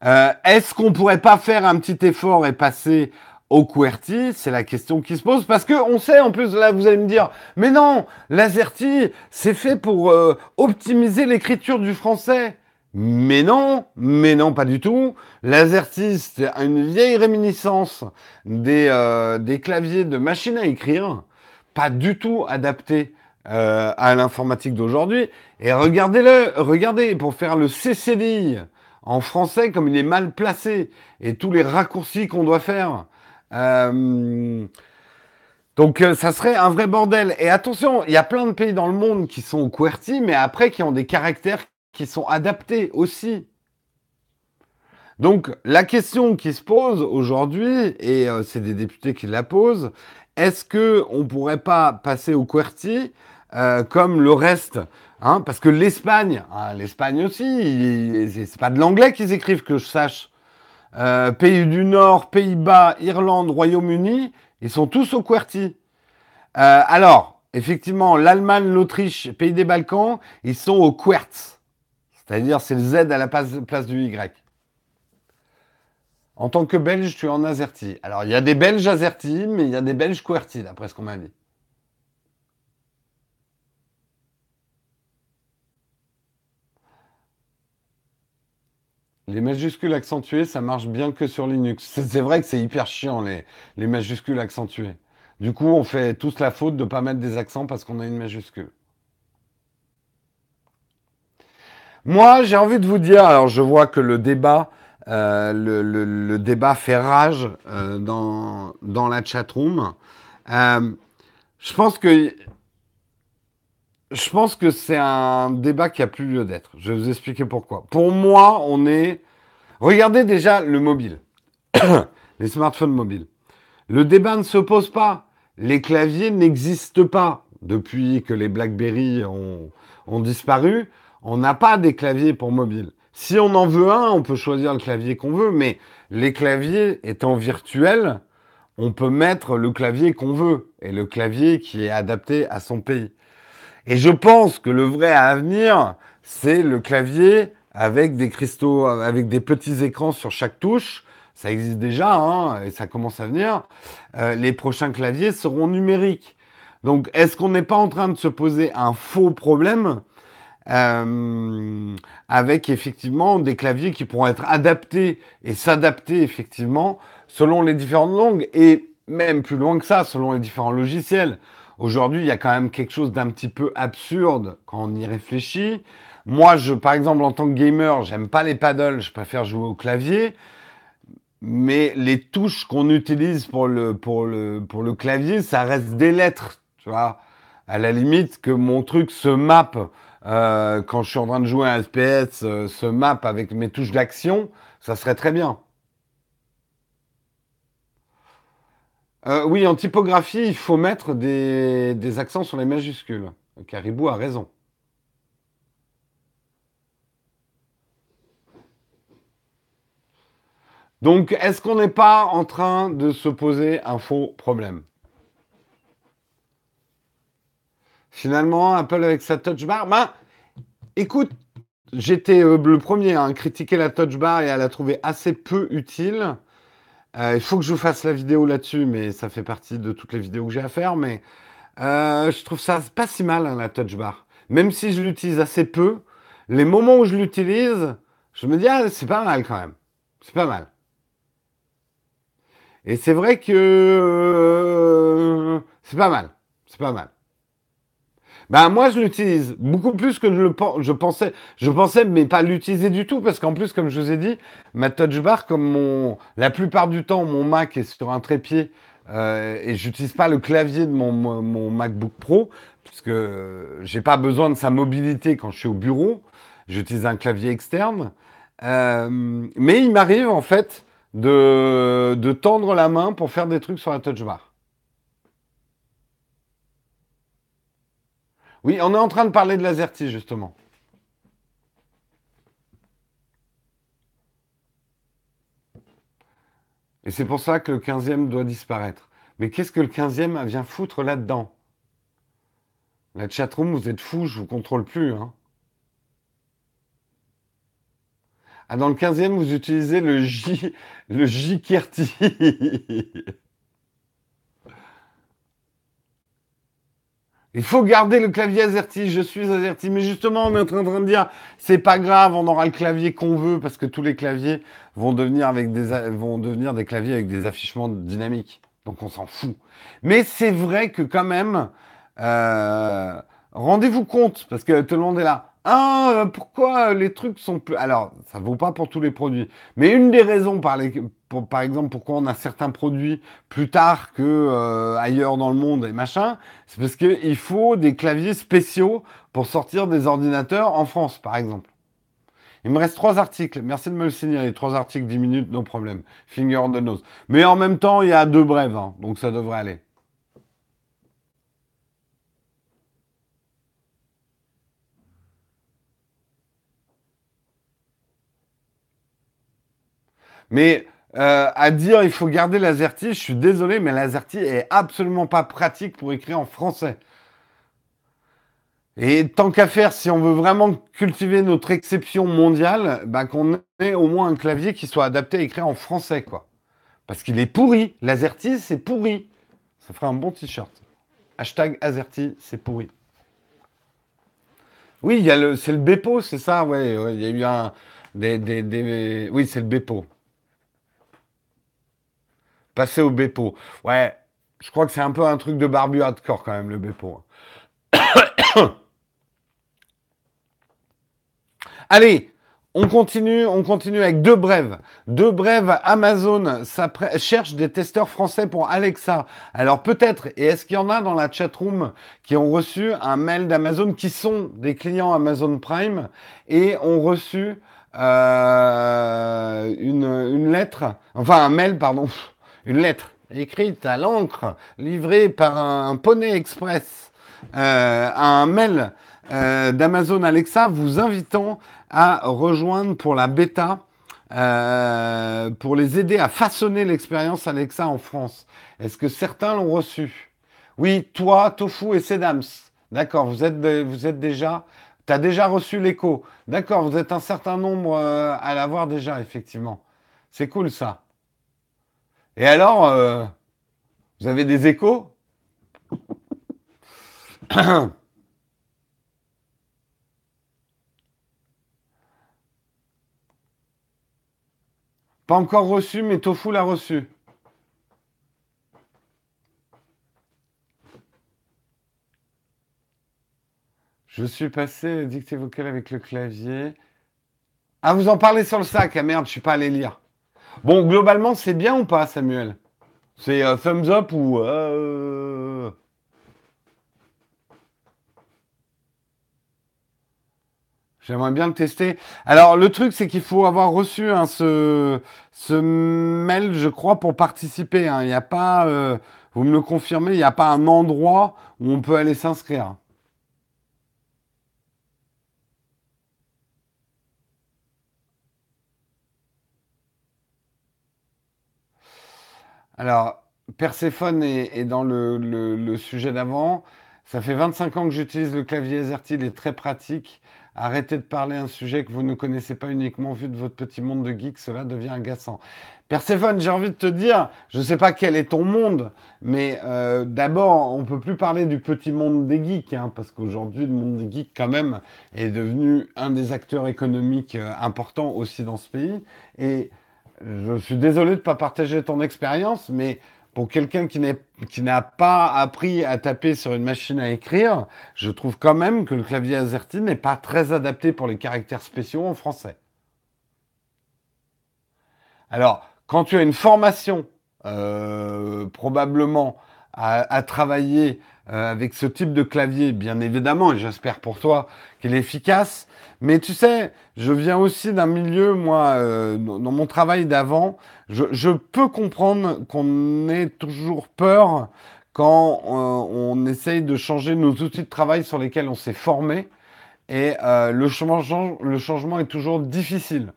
Euh, est-ce qu'on pourrait pas faire un petit effort et passer au QWERTY? C'est la question qui se pose parce que on sait en plus là vous allez me dire mais non l'AZERTY c'est fait pour euh, optimiser l'écriture du français. Mais non, mais non, pas du tout. L'AZERTY, c'est une vieille réminiscence des, euh, des claviers de machine à écrire, pas du tout adapté à l'informatique d'aujourd'hui. Et regardez-le, regardez, pour faire le CCDI, en français comme il est mal placé et tous les raccourcis qu'on doit faire. Euh, donc euh, ça serait un vrai bordel. Et attention, il y a plein de pays dans le monde qui sont QWERTY, mais après qui ont des caractères qui sont adaptés aussi. Donc la question qui se pose aujourd'hui, et euh, c'est des députés qui la posent, est-ce qu'on ne pourrait pas passer au QWERTY comme le reste Hein, parce que l'Espagne, hein, l'Espagne aussi, c'est pas de l'anglais qu'ils écrivent que je sache. Euh, pays du Nord, Pays-Bas, Irlande, Royaume-Uni, ils sont tous au QWERTY. Euh, alors, effectivement, l'Allemagne, l'Autriche, pays des Balkans, ils sont au QWERTZ. C'est-à-dire, c'est le Z à la place, du Y. En tant que Belge, tu es en AZERTY. Alors, il y a des Belges AZERTY, mais il y a des Belges QWERTY, d'après ce qu'on m'a dit. Les majuscules accentuées, ça marche bien que sur Linux. C'est vrai que c'est hyper chiant, les, les majuscules accentuées. Du coup, on fait tous la faute de ne pas mettre des accents parce qu'on a une majuscule. Moi, j'ai envie de vous dire, alors je vois que le débat Euh, le, débat fait rage euh, dans, dans la chatroom. Euh, je pense que je pense que c'est un débat qui a plus lieu d'être. Je vais vous expliquer pourquoi. Pour moi, on est. Regardez déjà le mobile, les smartphones mobiles. Le débat ne se pose pas. Les claviers n'existent pas depuis que les BlackBerry ont, ont disparu. On n'a pas des claviers pour mobile. Si on en veut un, on peut choisir le clavier qu'on veut, mais les claviers étant virtuels, on peut mettre le clavier qu'on veut et le clavier qui est adapté à son pays. Et je pense que le vrai avenir, c'est le clavier avec des cristaux, avec des petits écrans sur chaque touche. Ça existe déjà hein, et ça commence à venir. Euh, les prochains claviers seront numériques. Donc, est-ce qu'on n'est pas en train de se poser un faux problème euh, avec effectivement des claviers qui pourront être adaptés et s'adapter effectivement selon les différentes langues et même plus loin que ça, selon les différents logiciels? Aujourd'hui, il y a quand même quelque chose d'un petit peu absurde quand on y réfléchit. Moi, je, par exemple, en tant que gamer, j'aime pas les paddles, je préfère jouer au clavier. Mais les touches qu'on utilise pour le, pour, le, pour le clavier, ça reste des lettres, tu vois. À la limite que mon truc se mappe euh, quand je suis en train de jouer un FPS, euh, se map avec mes touches d'action, ça serait très bien. Euh, oui, en typographie, il faut mettre des, des, accents sur les majuscules. Caribou a raison. Donc, est-ce qu'on n'est pas en train de se poser un faux problème? Finalement, Apple avec sa touch bar, ben, écoute, j'étais euh, le premier à critiquer la touch bar et à la trouver assez peu utile. Euh, il faut que je vous fasse la vidéo là-dessus, mais ça fait partie de toutes les vidéos que j'ai à faire. Mais euh, je trouve ça pas si mal, hein, la touch bar. Même si je l'utilise assez peu, les moments où je l'utilise, je me dis, ah, c'est pas mal quand même. C'est pas mal. Et c'est vrai que c'est pas mal. C'est pas mal. Ben moi je l'utilise beaucoup plus que je le pensais. Je pensais mais pas l'utiliser du tout parce qu'en plus comme je vous ai dit, ma touch bar comme mon la plupart du temps mon Mac est sur un trépied euh, et j'utilise pas le clavier de mon, mon, MacBook Pro puisque j'ai pas besoin de sa mobilité quand je suis au bureau. J'utilise un clavier externe. Euh, mais il m'arrive en fait de, de tendre la main pour faire des trucs sur la touch bar. Oui, on est en train de parler de l'Azerty, justement. Et c'est pour ça que le 15e doit disparaître. Mais qu'est-ce que le 15e vient foutre là-dedans? La chatroom, vous êtes fous, je vous contrôle plus. Hein. Ah, dans le 15e, vous utilisez le J, le J-Kirti. Il faut garder le clavier AZERTY, je suis AZERTY. Mais justement, on est en train de dire, c'est pas grave, on aura le clavier qu'on veut parce que tous les claviers vont devenir, avec des, vont devenir des claviers avec des affichements dynamiques. Donc on s'en fout. Mais c'est vrai que quand même, euh, rendez-vous compte, parce que tout le monde est là. Ah, euh, pourquoi les trucs sont plus... Alors, ça ne vaut pas pour tous les produits. Mais une des raisons, par, exemple, pourquoi on a certains produits plus tard que euh, ailleurs dans le monde et machin, c'est parce qu'il faut des claviers spéciaux pour sortir des ordinateurs en France, par exemple. Il me reste trois articles. Merci de me le signaler. Trois articles, dix minutes, no problème. Finger on the nose. Mais en même temps, il y a deux brèves, hein, donc ça devrait aller. Mais euh, à dire il faut garder l'Azerty, je suis désolé, mais l'Azerty est absolument pas pratique pour écrire en français. Et tant qu'à faire, si on veut vraiment cultiver notre exception mondiale, bah qu'on ait au moins un clavier qui soit adapté à écrire en français, quoi. Parce qu'il est pourri. L'Azerty, c'est pourri. Ça ferait un bon t-shirt. Hashtag Azerty, c'est pourri. Oui, c'est le Bepo, c'est ça, ouais, Il y a eu un. Des, des, oui, c'est le Bepo. Passer au Bepo. Ouais, je crois que c'est un peu un truc de barbu hardcore quand même, le Bepo. Allez, On continue, on continue avec deux brèves. Deux brèves. Amazon cherche des testeurs français pour Alexa. Alors peut-être, et est-ce qu'il y en a dans la chatroom qui ont reçu un mail d'Amazon, qui sont des clients Amazon Prime et ont reçu euh, une lettre, enfin un mail, pardon, une lettre écrite à l'encre, livrée par un, Poney Express, euh, un mail euh, d'Amazon Alexa vous invitant à rejoindre pour la bêta, euh, pour les aider à façonner l'expérience Alexa en France. Est-ce que certains l'ont reçu? Oui, toi, Tofu et Sedams. D'accord, vous êtes, vous êtes déjà... Tu as déjà reçu l'écho. D'accord, vous êtes un certain nombre à l'avoir déjà, effectivement. C'est cool ça. Et alors, euh, vous avez des échos Pas encore reçu, mais Tofu l'a reçu. Je suis passé dicté vocal avec le clavier. Ah, vous en parlez sur le sac. Ah merde, je suis pas allé lire. Bon, globalement, c'est bien ou pas, Samuel? C'est thumbs up ou... Euh, J'aimerais bien le tester. Alors, le truc, c'est qu'il faut avoir reçu hein, ce, mail, je crois, pour participer. Hein. Il n'y a pas, euh, vous me le confirmez, il n'y a pas un endroit où on peut aller s'inscrire. Alors, Perséphone est, dans le, sujet d'avant. Ça fait 25 ans que j'utilise le clavier AZERTY, il est très pratique. Arrêtez de parler un sujet que vous ne connaissez pas uniquement vu de votre petit monde de geek, cela devient agaçant. Perséphone, j'ai envie de te dire, je ne sais pas quel est ton monde, mais euh, d'abord, on ne peut plus parler du petit monde des geeks, hein, parce qu'aujourd'hui, le monde des geeks, quand même, est devenu un des acteurs économiques euh, importants aussi dans ce pays. Et je suis désolé de ne pas partager ton expérience, mais pour quelqu'un qui n'a pas appris à taper sur une machine à écrire, je trouve quand même que le clavier AZERTY n'est pas très adapté pour les caractères spéciaux en français. Alors, quand tu as une formation, euh, probablement, à, travailler euh, avec ce type de clavier, bien évidemment, et j'espère pour toi qu'il est efficace, mais tu sais, je viens aussi d'un milieu, moi, euh, dans mon travail d'avant, je, peux comprendre qu'on ait toujours peur quand euh, on essaye de changer nos outils de travail sur lesquels on s'est formé. Et le, le changement est toujours difficile.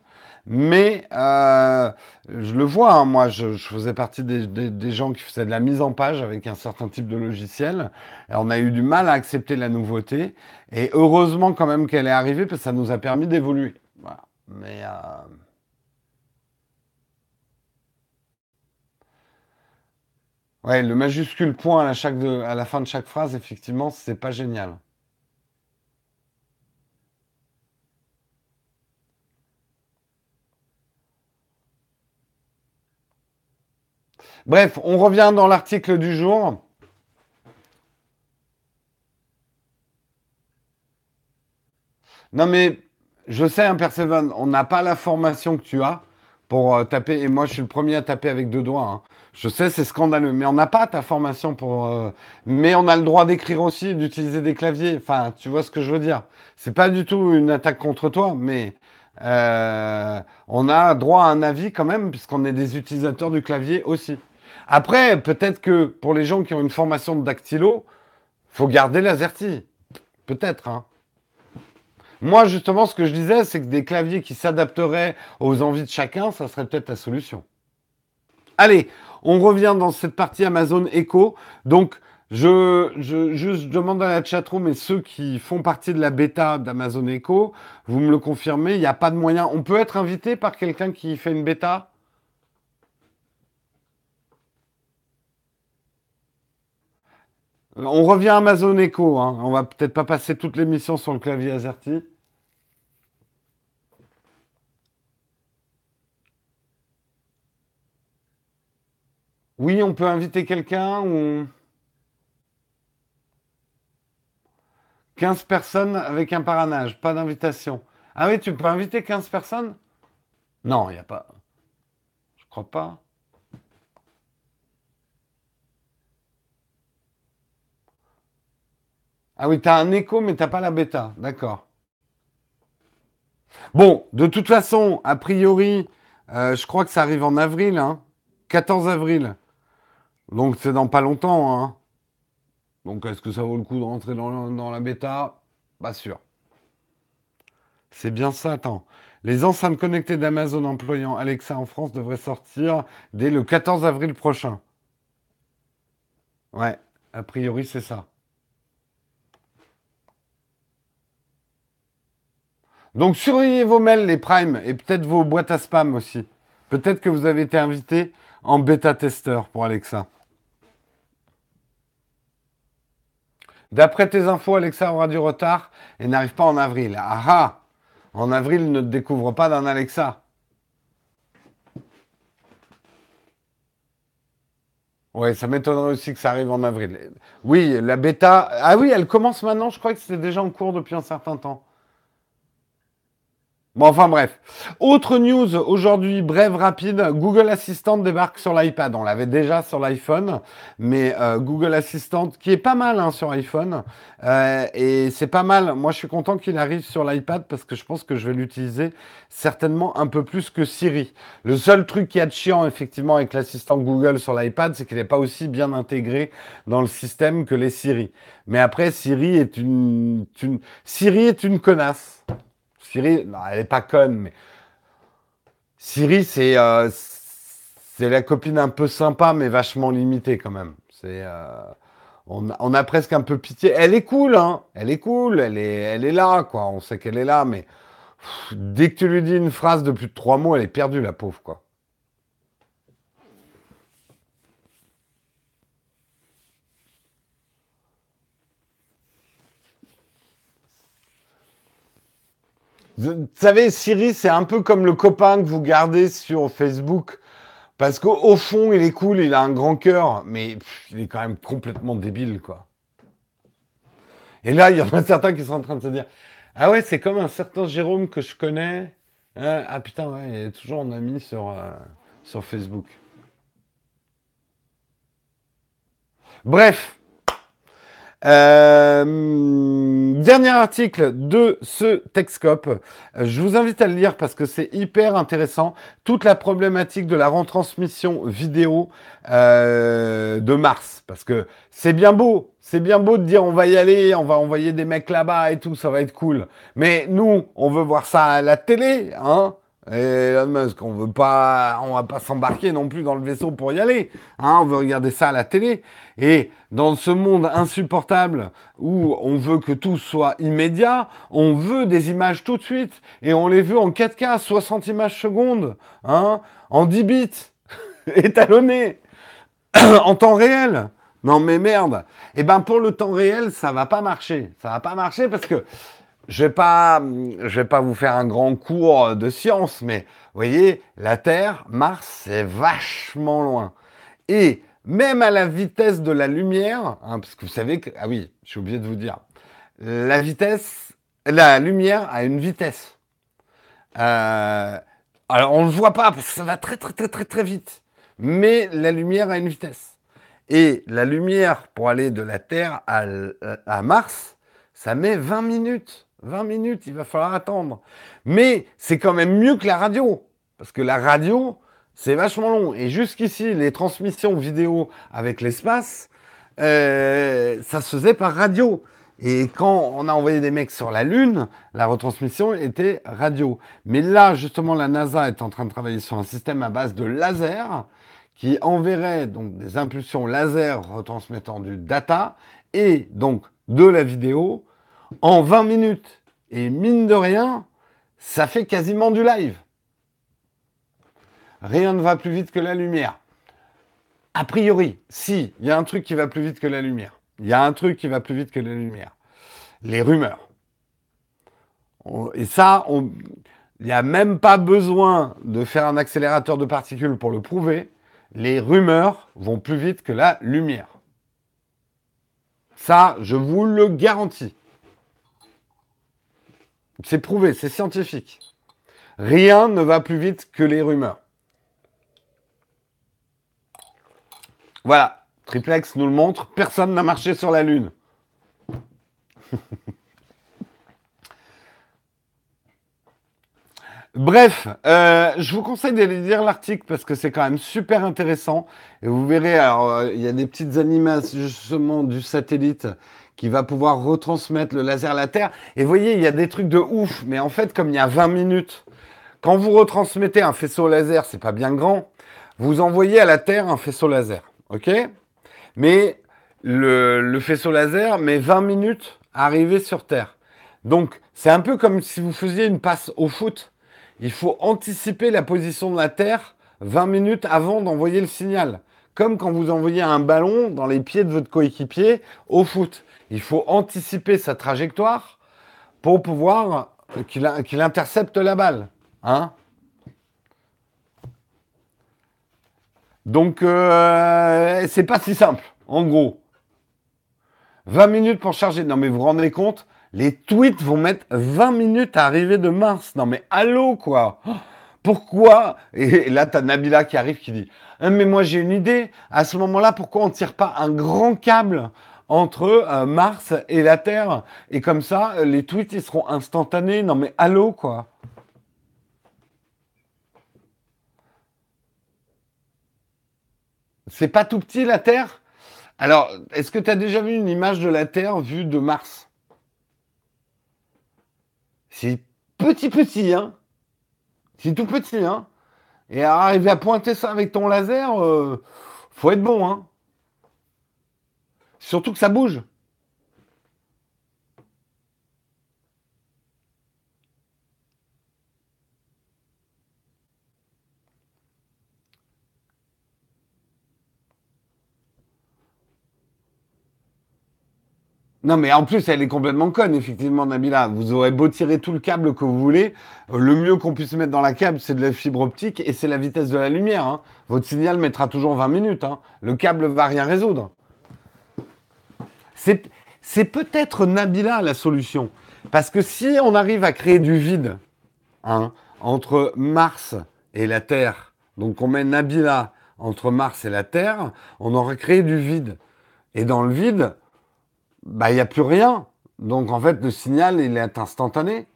Mais euh, je le vois, hein, moi, je, faisais partie des, gens qui faisaient de la mise en page avec un certain type de logiciel. Et on a eu du mal à accepter la nouveauté. Et heureusement quand même qu'elle est arrivée parce que ça nous a permis d'évoluer. Voilà. Mais euh... ouais, le majuscule point à à la fin de chaque phrase, effectivement, c'est pas génial. Bref, on revient dans l'article du jour. Non mais, je sais, un hein, on n'a pas la formation que tu as pour euh, taper, et moi je suis le premier à taper avec deux doigts. Hein. Je sais, c'est scandaleux, mais on n'a pas ta formation pour... Euh, mais on a le droit d'écrire aussi, d'utiliser des claviers. Enfin, tu vois ce que je veux dire. C'est pas du tout une attaque contre toi, mais euh, on a droit à un avis quand même, puisqu'on est des utilisateurs du clavier aussi. Après, peut-être que pour les gens qui ont une formation de dactylo, faut garder l'AZERTY. Peut-être. Hein. Moi, justement, ce que je disais, c'est que des claviers qui s'adapteraient aux envies de chacun, ça serait peut-être la solution. Allez, on revient dans cette partie Amazon Echo. Donc, je, je, demande à la chatroom et ceux qui font partie de la bêta d'Amazon Echo, vous me le confirmez, il n'y a pas de moyen. On peut être invité par quelqu'un qui fait une bêta? On revient à Amazon Echo. Hein. On va peut-être pas passer toute l'émission sur le clavier AZERTY. Oui, on peut inviter quelqu'un ou 15 personnes avec un paranage, pas d'invitation. Ah oui, tu peux inviter 15 personnes? Non, il n'y a pas. Je crois pas. Ah oui, tu un écho, mais tu n'as pas la bêta. D'accord. Bon, de toute façon, a priori, euh, je crois que ça arrive en avril, 14 hein. avril. Donc c'est dans pas longtemps. Hein. Donc est-ce que ça vaut le coup de rentrer dans, dans la bêta? Pas sûr. C'est bien ça, attends. Les enceintes connectées d'Amazon employant Alexa en France devraient sortir dès le 14 avril prochain. Ouais, a priori c'est ça. Donc surveillez vos mails, les primes, et peut-être vos boîtes à spam aussi. Peut-être que vous avez été invité en bêta-testeur pour Alexa. D'après tes infos, Alexa aura du retard et n'arrive pas en avril. Ah ah En avril, ne te découvre pas d'un Alexa. Oui, ça m'étonnerait aussi que ça arrive en avril. Oui, la bêta. Ah oui, elle commence maintenant. Je crois que c'était déjà en cours depuis un certain temps. Bon, enfin bref. Autre news aujourd'hui, brève, rapide. Google Assistant débarque sur l'iPad. On l'avait déjà sur l'iPhone, mais euh, Google Assistant, qui est pas mal hein, sur iPhone, euh, et c'est pas mal. Moi, je suis content qu'il arrive sur l'iPad parce que je pense que je vais l'utiliser certainement un peu plus que Siri. Le seul truc qui est chiant, effectivement, avec l'assistant Google sur l'iPad, c'est qu'il n'est pas aussi bien intégré dans le système que les Siri. Mais après, Siri est une, une Siri est une connasse. Siri, elle n'est pas conne, mais Siri, c'est euh, c'est la copine un peu sympa, mais vachement limitée quand même. C'est euh, on, a presque un peu pitié. Elle est cool, hein. Elle est cool, elle est, elle est là, quoi. On sait qu'elle est là, mais dès que tu lui dis une phrase de plus de trois mots, elle est perdue, la pauvre, quoi. Vous savez, Siri, c'est un peu comme le copain que vous gardez sur Facebook. Parce qu'au fond, il est cool, il a un grand cœur, mais il est quand même complètement débile, quoi. Et là, il y en a certains qui sont en train de se dire Ah ouais, c'est comme un certain Jérôme que je connais. Hein, ah putain, ouais, il est toujours en ami sur, euh, sur Facebook. Bref, euh, dernier article de ce Texcope. Je vous invite à le lire parce que c'est hyper intéressant. Toute la problématique de la retransmission vidéo euh, de Mars. Parce que c'est bien beau. C'est bien beau de dire on va y aller, on va envoyer des mecs là-bas et tout, ça va être cool. Mais nous, on veut voir ça à la télé, hein et Elon Musk, on veut pas, on va pas s'embarquer non plus dans le vaisseau pour y aller. Hein, on veut regarder ça à la télé. Et dans ce monde insupportable où on veut que tout soit immédiat, on veut des images tout de suite. Et on les veut en 4K, 60 images secondes, hein, en 10 bits, étalonnés, en temps réel. Non mais merde. Eh ben pour le temps réel, ça va pas marcher. Ça va pas marcher parce que je vais pas, je vais pas vous faire un grand cours de science, mais vous voyez, la Terre, Mars, c'est vachement loin. Et même à la vitesse de la lumière, hein, parce que vous savez que, ah oui, je suis obligé de vous dire, la vitesse, la lumière a une vitesse. Euh, alors on ne le voit pas parce que ça va très très très très très vite, mais la lumière a une vitesse. Et la lumière pour aller de la Terre à, à Mars, ça met 20 minutes. 20 minutes, il va falloir attendre. Mais c'est quand même mieux que la radio. Parce que la radio, c'est vachement long. Et jusqu'ici, les transmissions vidéo avec l'espace, euh, ça se faisait par radio. Et quand on a envoyé des mecs sur la Lune, la retransmission était radio. Mais là, justement, la NASA est en train de travailler sur un système à base de laser qui enverrait donc des impulsions laser retransmettant du data et donc de la vidéo en 20 minutes. Et mine de rien, ça fait quasiment du live. Rien ne va plus vite que la lumière. A priori, si, il y a un truc qui va plus vite que la lumière. Il y a un truc qui va plus vite que la lumière. Les rumeurs. Et ça, il n'y a même pas besoin de faire un accélérateur de particules pour le prouver. Les rumeurs vont plus vite que la lumière. Ça, je vous le garantis. C'est prouvé, c'est scientifique. Rien ne va plus vite que les rumeurs. Voilà, Triplex nous le montre, personne n'a marché sur la Lune. Bref, euh, je vous conseille d'aller lire l'article parce que c'est quand même super intéressant. Et vous verrez, alors, euh, il y a des petites animations justement du satellite qui va pouvoir retransmettre le laser à la Terre. Et vous voyez, il y a des trucs de ouf. Mais en fait, comme il y a 20 minutes, quand vous retransmettez un faisceau laser, c'est pas bien grand, vous envoyez à la Terre un faisceau laser. OK? Mais le, le faisceau laser met 20 minutes à arriver sur Terre. Donc, c'est un peu comme si vous faisiez une passe au foot il faut anticiper la position de la Terre 20 minutes avant d'envoyer le signal. Comme quand vous envoyez un ballon dans les pieds de votre coéquipier au foot. Il faut anticiper sa trajectoire pour pouvoir qu'il intercepte la balle. Hein Donc, euh, c'est pas si simple, en gros. 20 minutes pour charger. Non, mais vous vous rendez compte les tweets vont mettre 20 minutes à arriver de Mars. Non mais allô quoi? Pourquoi? Et là, tu as Nabila qui arrive qui dit hein, Mais moi j'ai une idée. À ce moment-là, pourquoi on ne tire pas un grand câble entre euh, Mars et la Terre Et comme ça, les tweets ils seront instantanés. Non mais allô quoi C'est pas tout petit la Terre? Alors, est-ce que tu as déjà vu une image de la Terre vue de Mars? C'est petit petit, hein. C'est tout petit, hein. Et arriver à pointer ça avec ton laser, euh, faut être bon, hein. Surtout que ça bouge. Non, mais en plus, elle est complètement conne, effectivement, Nabila. Vous aurez beau tirer tout le câble que vous voulez. Le mieux qu'on puisse mettre dans la câble, c'est de la fibre optique et c'est la vitesse de la lumière. Hein. Votre signal mettra toujours 20 minutes. Hein. Le câble va rien résoudre. C'est peut-être Nabila la solution. Parce que si on arrive à créer du vide hein, entre Mars et la Terre, donc on met Nabila entre Mars et la Terre, on aura créé du vide. Et dans le vide, bah, il n'y a plus rien. Donc, en fait, le signal, il est instantané.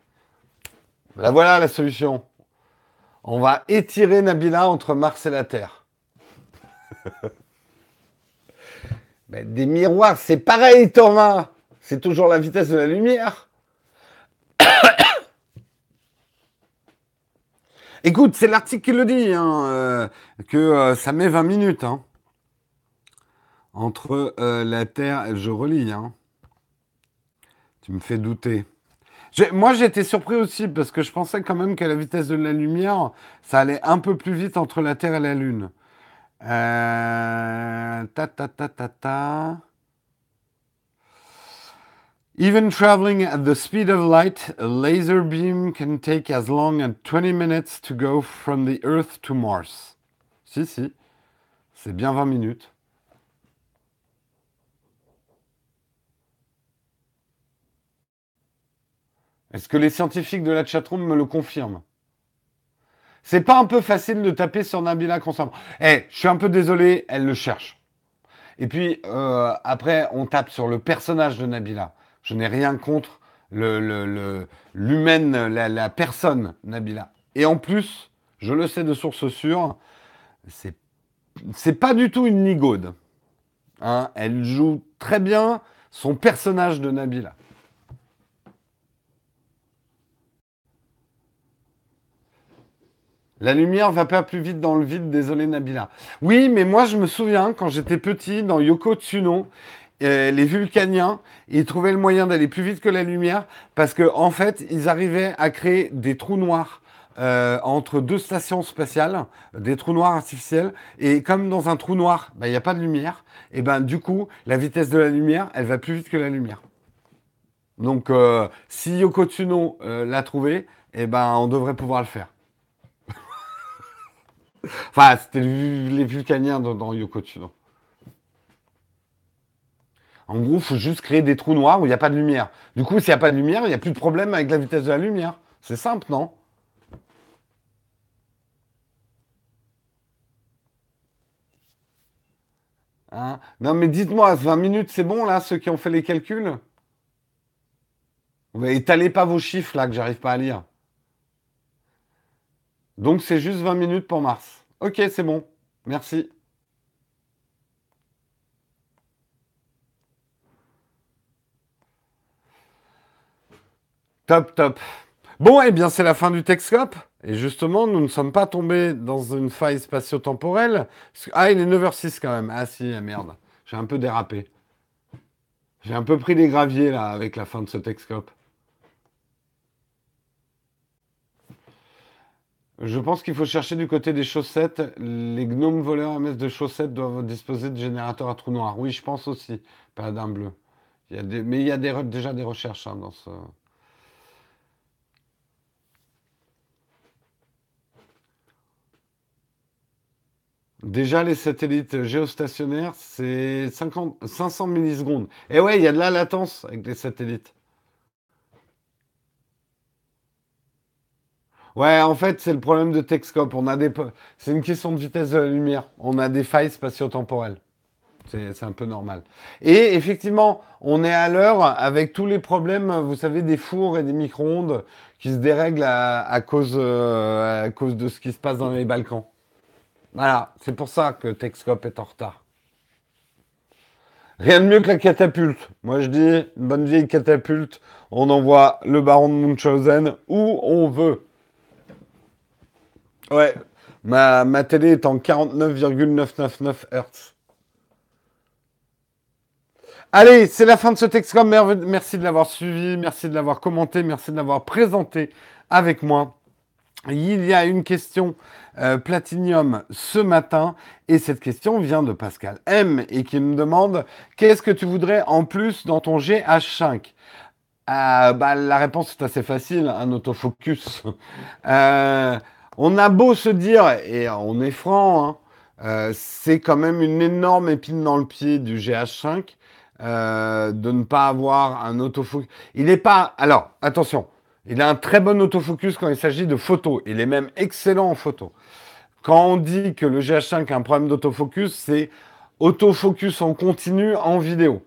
Là, voilà la solution. On va étirer Nabila entre Mars et la Terre. des miroirs, c'est pareil, Thomas. C'est toujours la vitesse de la lumière. Écoute, c'est l'article qui le dit, hein, euh, que euh, ça met 20 minutes. Hein, entre euh, la Terre, je relis, hein, tu me fais douter. Moi, j'étais surpris aussi parce que je pensais quand même qu'à la vitesse de la lumière, ça allait un peu plus vite entre la Terre et la Lune. Euh. Even traveling at the speed of light, a laser beam can take as long as 20 minutes to go from the Earth to Mars. Si, si. C'est bien 20 minutes. Est-ce que les scientifiques de la chatroom me le confirment? C'est pas un peu facile de taper sur Nabila constamment. Eh, je suis un peu désolé, elle le cherche. Et puis, euh, après, on tape sur le personnage de Nabila. Je n'ai rien contre l'humaine, la, personne Nabila. Et en plus, je le sais de source sûre, c'est, c'est pas du tout une nigaude. Hein elle joue très bien son personnage de Nabila. La lumière va pas plus vite dans le vide, désolé Nabila. Oui, mais moi je me souviens quand j'étais petit dans Yoko Tsuno, euh, les Vulcaniens, ils trouvaient le moyen d'aller plus vite que la lumière parce qu'en en fait, ils arrivaient à créer des trous noirs euh, entre deux stations spatiales, des trous noirs artificiels. Et comme dans un trou noir, bah, il n'y a pas de lumière, et ben du coup, la vitesse de la lumière, elle va plus vite que la lumière. Donc, euh, si Yoko Tsuno l'a trouvé, et ben on devrait pouvoir le faire. Enfin, c'était les Vulcaniens dans, dans Yoko. En gros, il faut juste créer des trous noirs où il n'y a pas de lumière. Du coup, s'il n'y a pas de lumière, il n'y a plus de problème avec la vitesse de la lumière. C'est simple, non? Hein? Non, mais dites-moi, 20 minutes, c'est bon, là, ceux qui ont fait les calculs? Vous étalez pas vos chiffres, là, que j'arrive pas à lire. Donc, c'est juste 20 minutes pour mars. Ok, c'est bon. Merci. Top, top. Bon, eh bien, c'est la fin du Texcope. Et justement, nous ne sommes pas tombés dans une faille spatio-temporelle. Ah, il est 9h06 quand même. Ah si, ah, merde. J'ai un peu dérapé. J'ai un peu pris les graviers, là, avec la fin de ce Texcope. Je pense qu'il faut chercher du côté des chaussettes. Les gnomes voleurs à messe de chaussettes doivent disposer de générateurs à trous noirs. Oui, je pense aussi. Paladin bleu. Mais il y a déjà des recherches hein, dans ce... Déjà, les satellites géostationnaires, c'est 500 millisecondes. Et ouais, il y a de la latence avec les satellites. Ouais, en fait, c'est le problème de Texcope. On a des... C'est une question de vitesse de la lumière. On a des failles spatio-temporelles. C'est un peu normal. Et effectivement, on est à l'heure avec tous les problèmes, vous savez, des fours et des micro-ondes qui se dérèglent à, cause, euh, à cause de ce qui se passe dans les Balkans. Voilà, c'est pour ça que Texcope est en retard. Rien de mieux que la catapulte. Moi je dis, une bonne vieille catapulte, on envoie le baron de Munchausen où on veut. Ouais, ma, télé est en 49,999 Hz. Allez, c'est la fin de ce Texcope. Merci de l'avoir suivi, merci de l'avoir commenté, merci de l'avoir présenté avec moi. Il y a une question euh, Platinium ce matin et cette question vient de Pascal M et qui me demande qu'est-ce que tu voudrais en plus dans ton GH5 euh, bah, La réponse est assez facile, un autofocus. Euh, on a beau se dire, et on est franc, hein, c'est quand même une énorme épine dans le pied du GH5 de ne pas avoir un autofocus. Il n'est pas... Alors, attention, il a un très bon autofocus quand il s'agit de photos. Il est même excellent en photo. Quand on dit que le GH5 a un problème d'autofocus, c'est autofocus en continu en vidéo.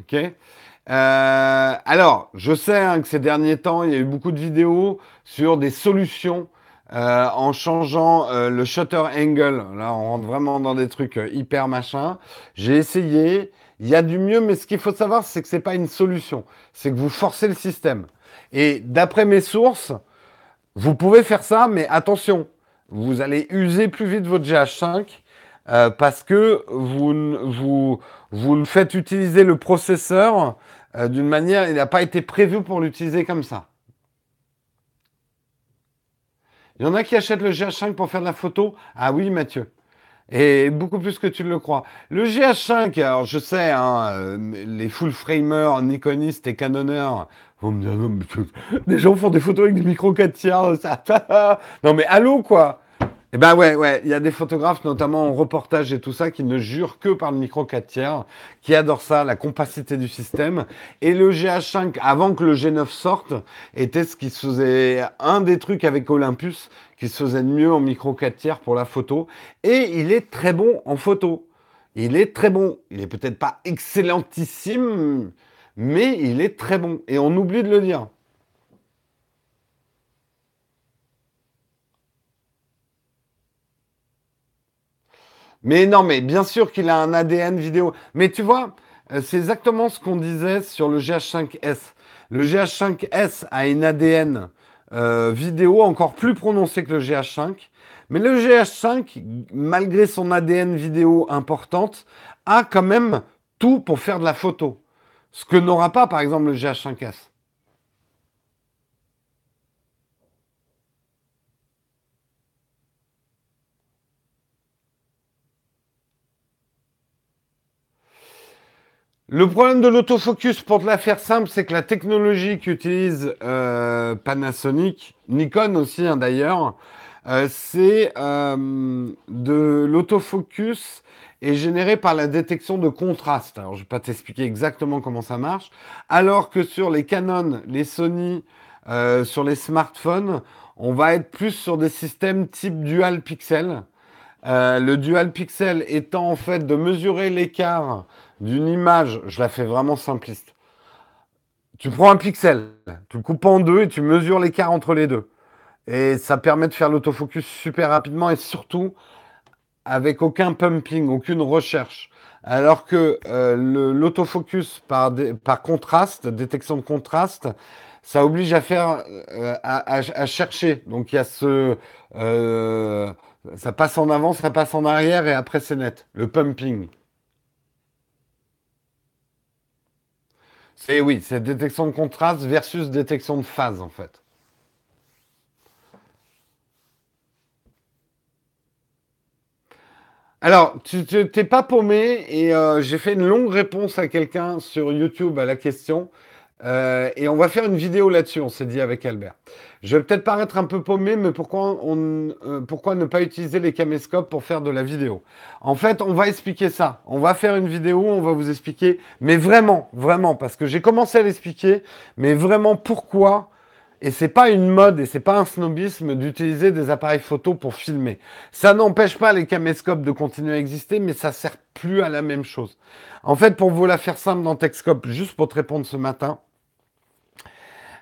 Ok? Euh, alors, je sais hein, que ces derniers temps, il y a eu beaucoup de vidéos sur des solutions euh, en changeant euh, le shutter angle. Là, on rentre vraiment dans des trucs hyper machin. J'ai essayé. Il y a du mieux, mais ce qu'il faut savoir, c'est que c'est pas une solution. C'est que vous forcez le système. Et d'après mes sources, vous pouvez faire ça, mais attention, vous allez user plus vite votre GH5 euh, parce que vous, vous, vous faites utiliser le processeur euh, d'une manière, il n'a pas été prévu pour l'utiliser comme ça. Il y en a qui achètent le GH5 pour faire de la photo. Ah oui, Mathieu. Et beaucoup plus que tu le crois. Le GH5, alors je sais, hein, euh, les full framers, Nikonistes et Canonneurs me des gens font des photos avec des micros 4 tiers, ça, non mais allô quoi? Eh ben ouais, ouais, il y a des photographes, notamment en reportage et tout ça, qui ne jurent que par le micro 4 tiers, qui adorent ça, la compacité du système. Et le GH5, avant que le G9 sorte, était ce qui se faisait, un des trucs avec Olympus, qui se faisait mieux en micro 4 tiers pour la photo. Et il est très bon en photo. Il est très bon. Il est peut-être pas excellentissime, mais il est très bon. Et on oublie de le dire. Mais non, mais bien sûr qu'il a un ADN vidéo. Mais tu vois, euh, c'est exactement ce qu'on disait sur le GH5S. Le GH5S a une ADN euh, vidéo encore plus prononcé que le GH5. Mais le GH5, malgré son ADN vidéo importante, a quand même tout pour faire de la photo. Ce que n'aura pas, par exemple, le GH5S. Le problème de l'autofocus, pour te la faire simple, c'est que la technologie qu'utilise euh, Panasonic, Nikon aussi hein, d'ailleurs, euh, c'est euh, de l'autofocus est généré par la détection de contraste. Alors, je ne vais pas t'expliquer exactement comment ça marche. Alors que sur les Canon, les Sony, euh, sur les smartphones, on va être plus sur des systèmes type dual pixel. Euh, le dual pixel étant en fait de mesurer l'écart d'une image, je la fais vraiment simpliste. Tu prends un pixel, tu le coupes en deux et tu mesures l'écart entre les deux. Et ça permet de faire l'autofocus super rapidement et surtout avec aucun pumping, aucune recherche. Alors que euh, l'autofocus par, contraste, détection de contraste, ça oblige à faire, euh, à, chercher. Donc il y a ce, euh, ça passe en avant, ça passe en arrière et après c'est net. Le pumping. C'est oui, c'est détection de contraste versus détection de phase en fait. Alors, tu t'es pas paumé et euh, j'ai fait une longue réponse à quelqu'un sur YouTube à la question. Euh, et on va faire une vidéo là-dessus, on s'est dit avec Albert. Je vais peut-être paraître un peu paumé, mais pourquoi, on, euh, pourquoi ne pas utiliser les caméscopes pour faire de la vidéo? En fait, on va expliquer ça. On va faire une vidéo, on va vous expliquer, mais vraiment, vraiment, parce que j'ai commencé à l'expliquer, mais vraiment pourquoi et c'est pas une mode et c'est pas un snobisme d'utiliser des appareils photo pour filmer. Ça n'empêche pas les caméscopes de continuer à exister, mais ça sert plus à la même chose. En fait, pour vous la faire simple dans Techscope, juste pour te répondre ce matin,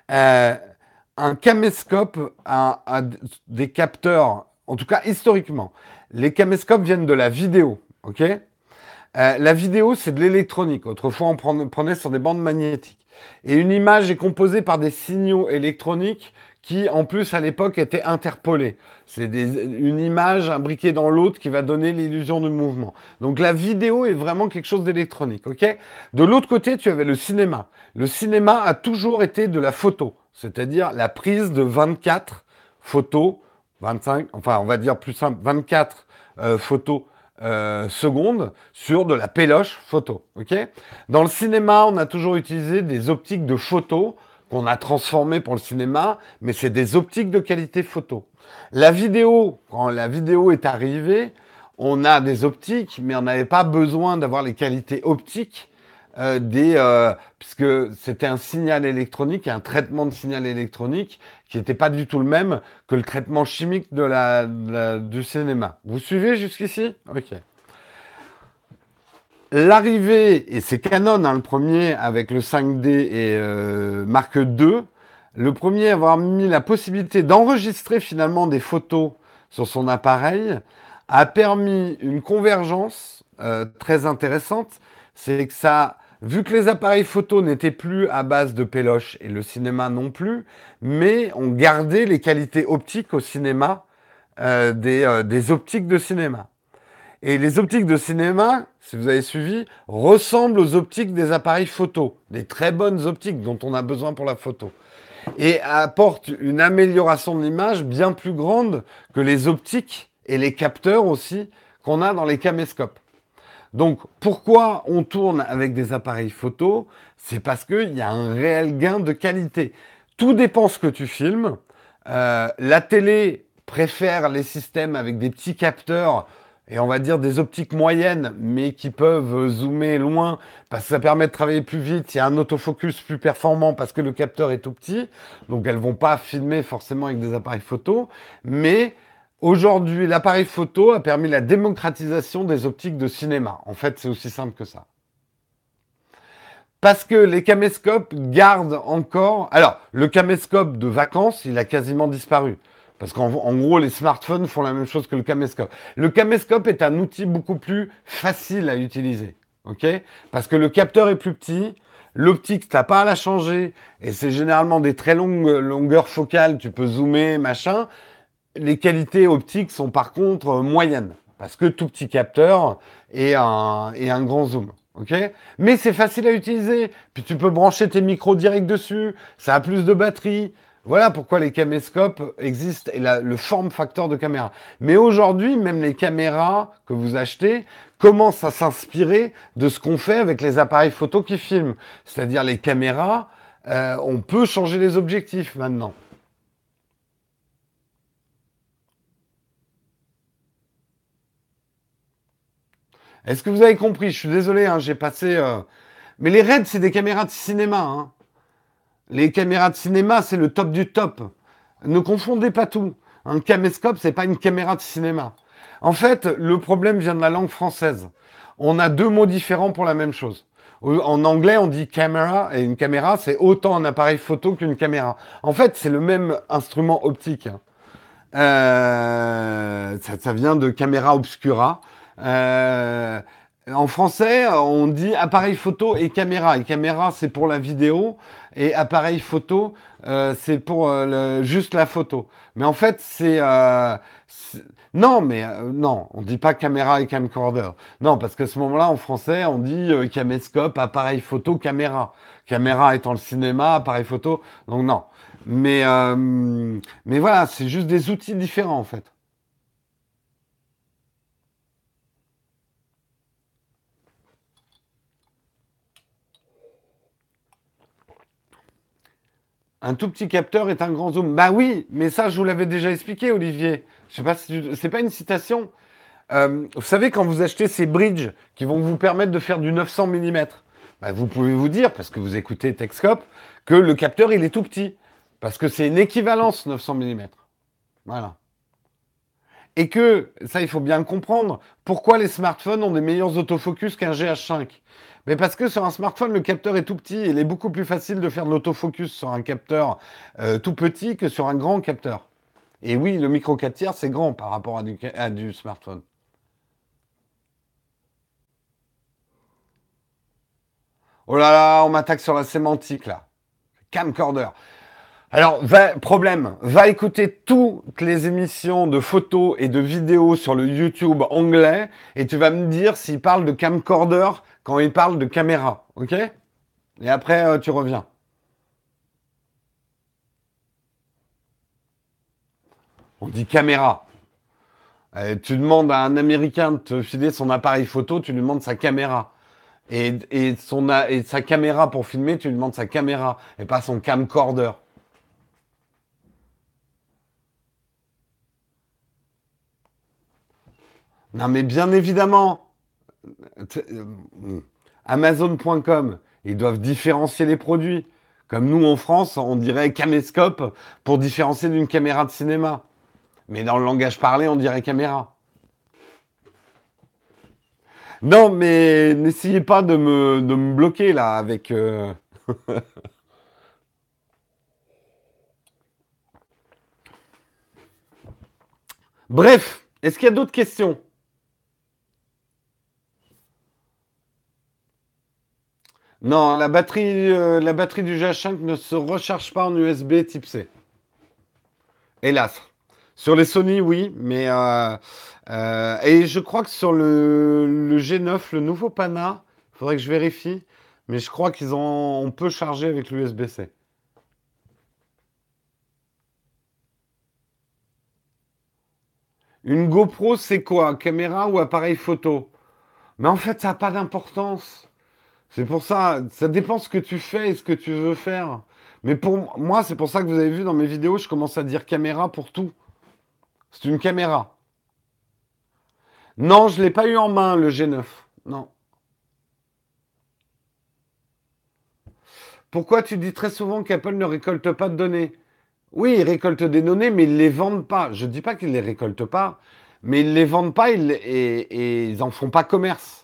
euh, un caméscope a, des capteurs, en tout cas historiquement. Les caméscopes viennent de la vidéo, ok? Euh, La vidéo, c'est de l'électronique. Autrefois, on prenait sur des bandes magnétiques. Et une image est composée par des signaux électroniques qui, en plus, à l'époque, étaient interpolés. C'est une image imbriquée dans l'autre qui va donner l'illusion de mouvement. Donc la vidéo est vraiment quelque chose d'électronique, ok? De l'autre côté, tu avais le cinéma. Le cinéma a toujours été de la photo, c'est-à-dire la prise de 24 photos, 25, enfin on va dire plus simple, 24 euh, photos euh, secondes sur de la péloche photo. Dans le cinéma, on a toujours utilisé des optiques de photo qu'on a transformées pour le cinéma, mais c'est des optiques de qualité photo. La vidéo, quand la vidéo est arrivée, on a des optiques, mais on n'avait pas besoin d'avoir les qualités optiques euh, des, euh, puisque c'était un signal électronique, un traitement de signal électronique qui n'était pas du tout le même que le traitement chimique de la, du cinéma. Vous suivez jusqu'ici? Ok. L'arrivée, et c'est Canon hein, le premier avec le 5D et euh, Mark II, le premier à avoir mis la possibilité d'enregistrer finalement des photos sur son appareil, a permis une convergence euh, très intéressante. C'est que ça Vu que les appareils photo n'étaient plus à base de péloche et le cinéma non plus, mais on gardait les qualités optiques au cinéma euh, des, euh, des, optiques de cinéma. Et les optiques de cinéma, si vous avez suivi, ressemblent aux optiques des appareils photo, des très bonnes optiques dont on a besoin pour la photo. Et apportent une amélioration de l'image bien plus grande que les optiques et les capteurs aussi qu'on a dans les caméscopes. Donc, pourquoi on tourne avec des appareils photo? C'est parce qu'il y a un réel gain de qualité. Tout dépend ce que tu filmes. Euh, la télé préfère les systèmes avec des petits capteurs et on va dire des optiques moyennes, mais qui peuvent zoomer loin parce que ça permet de travailler plus vite. Il y a un autofocus plus performant parce que le capteur est tout petit. Donc, elles vont pas filmer forcément avec des appareils photo, mais Aujourd'hui, l'appareil photo a permis la démocratisation des optiques de cinéma. En fait, c'est aussi simple que ça. Parce que les caméscopes gardent encore... Alors, le caméscope de vacances, il a quasiment disparu. Parce qu'en gros, les smartphones font la même chose que le caméscope. Le caméscope est un outil beaucoup plus facile à utiliser. Parce que le capteur est plus petit, l'optique, t'as pas à la changer, et c'est généralement des très longues longueurs focales, tu peux zoomer, machin les qualités optiques sont par contre moyennes, parce que tout petit capteur et un, et un grand zoom. ok? Mais c'est facile à utiliser. Puis tu peux brancher tes micros direct dessus, ça a plus de batterie. Voilà pourquoi les caméscopes existent et le form factor de caméra. Mais aujourd'hui, même les caméras que vous achetez commencent à s'inspirer de ce qu'on fait avec les appareils photo qui filment. C'est-à-dire les caméras, euh, on peut changer les objectifs maintenant. Est-ce que vous avez compris? Je suis désolé, hein, j'ai passé. Euh, mais les RED, c'est des caméras de cinéma. Hein. Les caméras de cinéma, c'est le top du top. Ne confondez pas tout. Un caméscope, c'est pas une caméra de cinéma. En fait, le problème vient de la langue française. On a deux mots différents pour la même chose. En anglais, on dit caméra, et une caméra, c'est autant un appareil photo qu'une caméra. En fait, c'est le même instrument optique. Euh, ça, vient de caméra obscura. Euh, en français, on dit appareil photo et caméra. Et caméra, c'est pour la vidéo. Et appareil photo, euh, c'est pour juste la photo. Mais en fait, c'est... non, mais non, on dit pas caméra et camcorder. Non, parce qu'à ce moment-là, en français, on dit caméscope, appareil photo, caméra. Caméra étant le cinéma, appareil photo. Donc non. Mais, euh, mais voilà, c'est juste des outils différents en fait. Un tout petit capteur est un grand zoom. Bah oui, mais ça, je vous l'avais déjà expliqué, Olivier. Je sais pas si c'est pas une citation. Euh, vous savez, quand vous achetez ces bridges qui vont vous permettre de faire du 900 mm, bah, vous pouvez vous dire, parce que vous écoutez Texcope, que le capteur, il est tout petit. Parce que c'est une équivalence 900 mm. Voilà. Et que, ça il faut bien comprendre, pourquoi les smartphones ont des meilleurs autofocus qu'un GH5 Mais parce que sur un smartphone, le capteur est tout petit et il est beaucoup plus facile de faire de l'autofocus sur un capteur euh, tout petit que sur un grand capteur. Et oui, le micro 4 tiers, c'est grand par rapport à du, smartphone. Oh là là, on m'attaque sur la sémantique là. Camcorder. Alors, problème, va écouter toutes les émissions de photos et de vidéos sur le YouTube anglais et tu vas me dire s'il parle de camcorder quand il parle de caméra, ok? Et après, euh, tu reviens. On dit caméra. Euh, tu demandes à un Américain de te filer son appareil photo, tu lui demandes sa caméra. Et, et, son, et sa caméra pour filmer, tu lui demandes sa caméra et pas son camcorder. Non, mais bien évidemment, Amazon.com, ils doivent différencier les produits. Comme nous en France, on dirait caméscope pour différencier d'une caméra de cinéma. Mais dans le langage parlé, on dirait caméra. Non, mais n'essayez pas de me, bloquer là avec. Euh, Bref, est-ce qu'il y a d'autres questions? Non, la batterie, euh, la batterie du GH5 ne se recharge pas en USB type C. Hélas. Sur les Sony, oui, mais euh, euh, et je crois que sur le, G9, le nouveau Pana, il faudrait que je vérifie, mais je crois qu'ils ont, on peut charger avec l'USB-C. Une GoPro, c'est quoi? Caméra ou appareil photo? Mais en fait, ça n'a pas d'importance. C'est pour ça, ça dépend ce que tu fais et ce que tu veux faire. Mais pour moi, c'est pour ça que vous avez vu dans mes vidéos, je commence à dire caméra pour tout. C'est une caméra. Non, je ne l'ai pas eu en main, le G9. Non. Pourquoi tu dis très souvent qu'Apple ne récolte pas de données? Oui, ils récoltent des données, mais ils ne les vendent pas. Je ne dis pas qu'ils ne les récoltent pas, mais ils ne les vendent pas et, et ils n'en font pas commerce.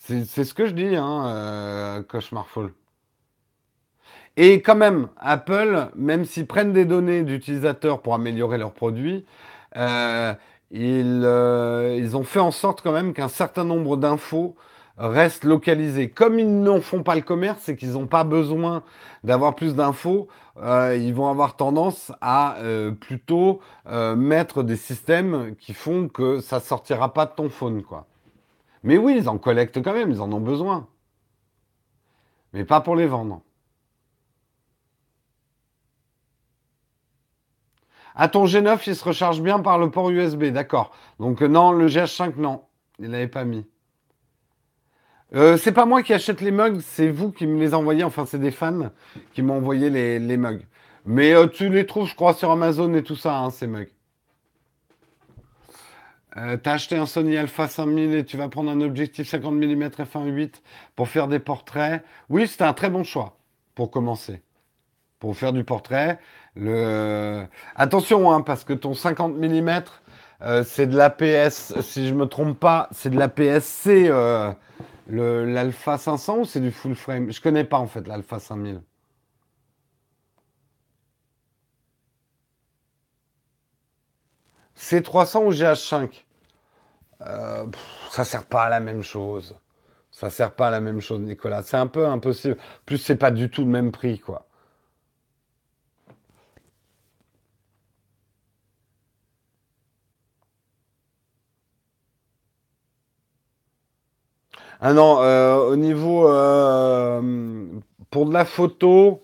C'est ce que je dis, hein, euh, Cauchemarful. Et quand même, Apple, même s'ils prennent des données d'utilisateurs pour améliorer leurs produits, euh, euh, ils, ont fait en sorte quand même qu'un certain nombre d'infos restent localisées. Comme ils n'en font pas le commerce et qu'ils n'ont pas besoin d'avoir plus d'infos, ils vont avoir tendance à plutôt mettre des systèmes qui font que ça sortira pas de ton phone, quoi. Mais oui, ils en collectent quand même, ils en ont besoin. Mais pas pour les vendre. À ton G9, il se recharge bien par le port USB, d'accord. Donc euh, non, le GH5, non. Il l'avait pas mis. Euh, c'est pas moi qui achète les mugs, c'est vous qui me les envoyez. Enfin, c'est des fans qui m'ont envoyé les, mugs. Mais euh, tu les trouves, je crois, sur Amazon et tout ça, hein, ces mugs. Euh, t'as acheté un Sony Alpha 5000 et tu vas prendre un objectif 50 mm f1.8 pour faire des portraits. Oui, c'était un très bon choix pour commencer. Pour faire du portrait. Le... Attention, hein, parce que ton 50 mm, euh, c'est de l'APS, si je me trompe pas, c'est de l'APS-C, euh, l'Alpha 500 ou c'est du full frame? Je connais pas en fait l'Alpha 5000. C300 ou GH5 euh, Ça sert pas à la même chose. Ça sert pas à la même chose, Nicolas. C'est un peu impossible. Plus, c'est pas du tout le même prix, quoi. Ah non, euh, au niveau euh, pour de la photo,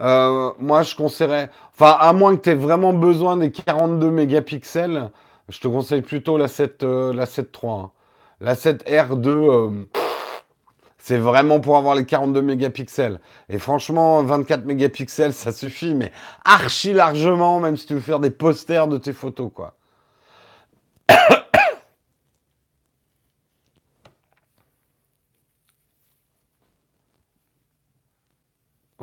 euh, moi je conseillerais, enfin à moins que tu aies vraiment besoin des 42 mégapixels, je te conseille plutôt la 7, la 7 hein. La 7R2, c'est vraiment pour avoir les 42 mégapixels. Et franchement, 24 mégapixels, ça suffit, mais archi largement, même si tu veux faire des posters de tes photos, quoi.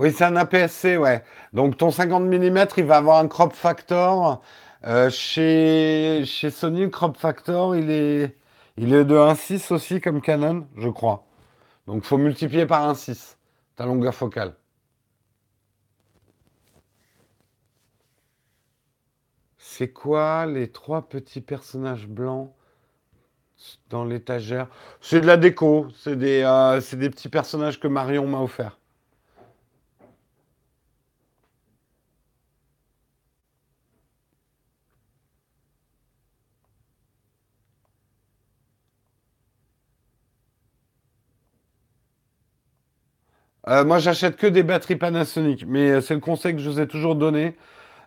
Oui, c'est un APS-C, ouais. Donc ton 50 mm, il va avoir un crop factor. Euh, chez, chez Sony, le crop factor, il est, il est de 1,6 aussi comme Canon, je crois. Donc faut multiplier par 1,6 ta longueur focale. C'est quoi les trois petits personnages blancs dans l'étagère? C'est de la déco, c'est des, euh, c'est des petits personnages que Marion m'a offert. Euh, moi, j'achète que des batteries Panasonic, mais euh, c'est le conseil que je vous ai toujours donné.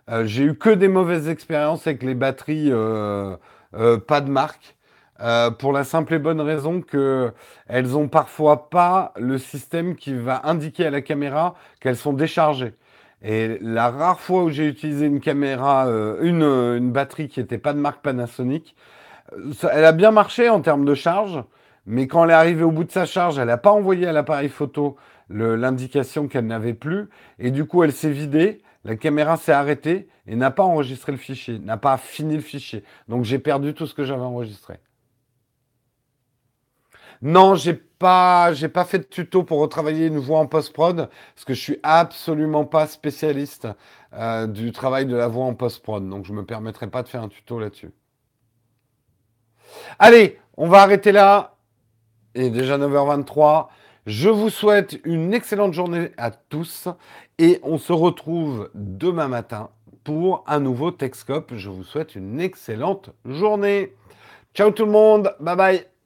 Euh, j'ai eu que des mauvaises expériences avec les batteries pas de marque, pour la simple et bonne raison que elles ont parfois pas le système qui va indiquer à la caméra qu'elles sont déchargées. Et la rare fois où j'ai utilisé une caméra, une, une, batterie qui n'était pas de marque Panasonic, elle a bien marché en termes de charge, mais quand elle est arrivée au bout de sa charge, elle n'a pas envoyé à l'appareil photo l'indication qu'elle n'avait plus. Et du coup, elle s'est vidée, la caméra s'est arrêtée et n'a pas enregistré le fichier, n'a pas fini le fichier. Donc j'ai perdu tout ce que j'avais enregistré. Non, j'ai pas, pas fait de tuto pour retravailler une voix en post-prod, parce que je suis absolument pas spécialiste euh, du travail de la voix en post-prod, donc je me permettrai pas de faire un tuto là-dessus. Allez, on va arrêter là. Il est déjà 9h23. Je vous souhaite une excellente journée à tous et on se retrouve demain matin pour un nouveau Texcope. Je vous souhaite une excellente journée. Ciao tout le monde, bye bye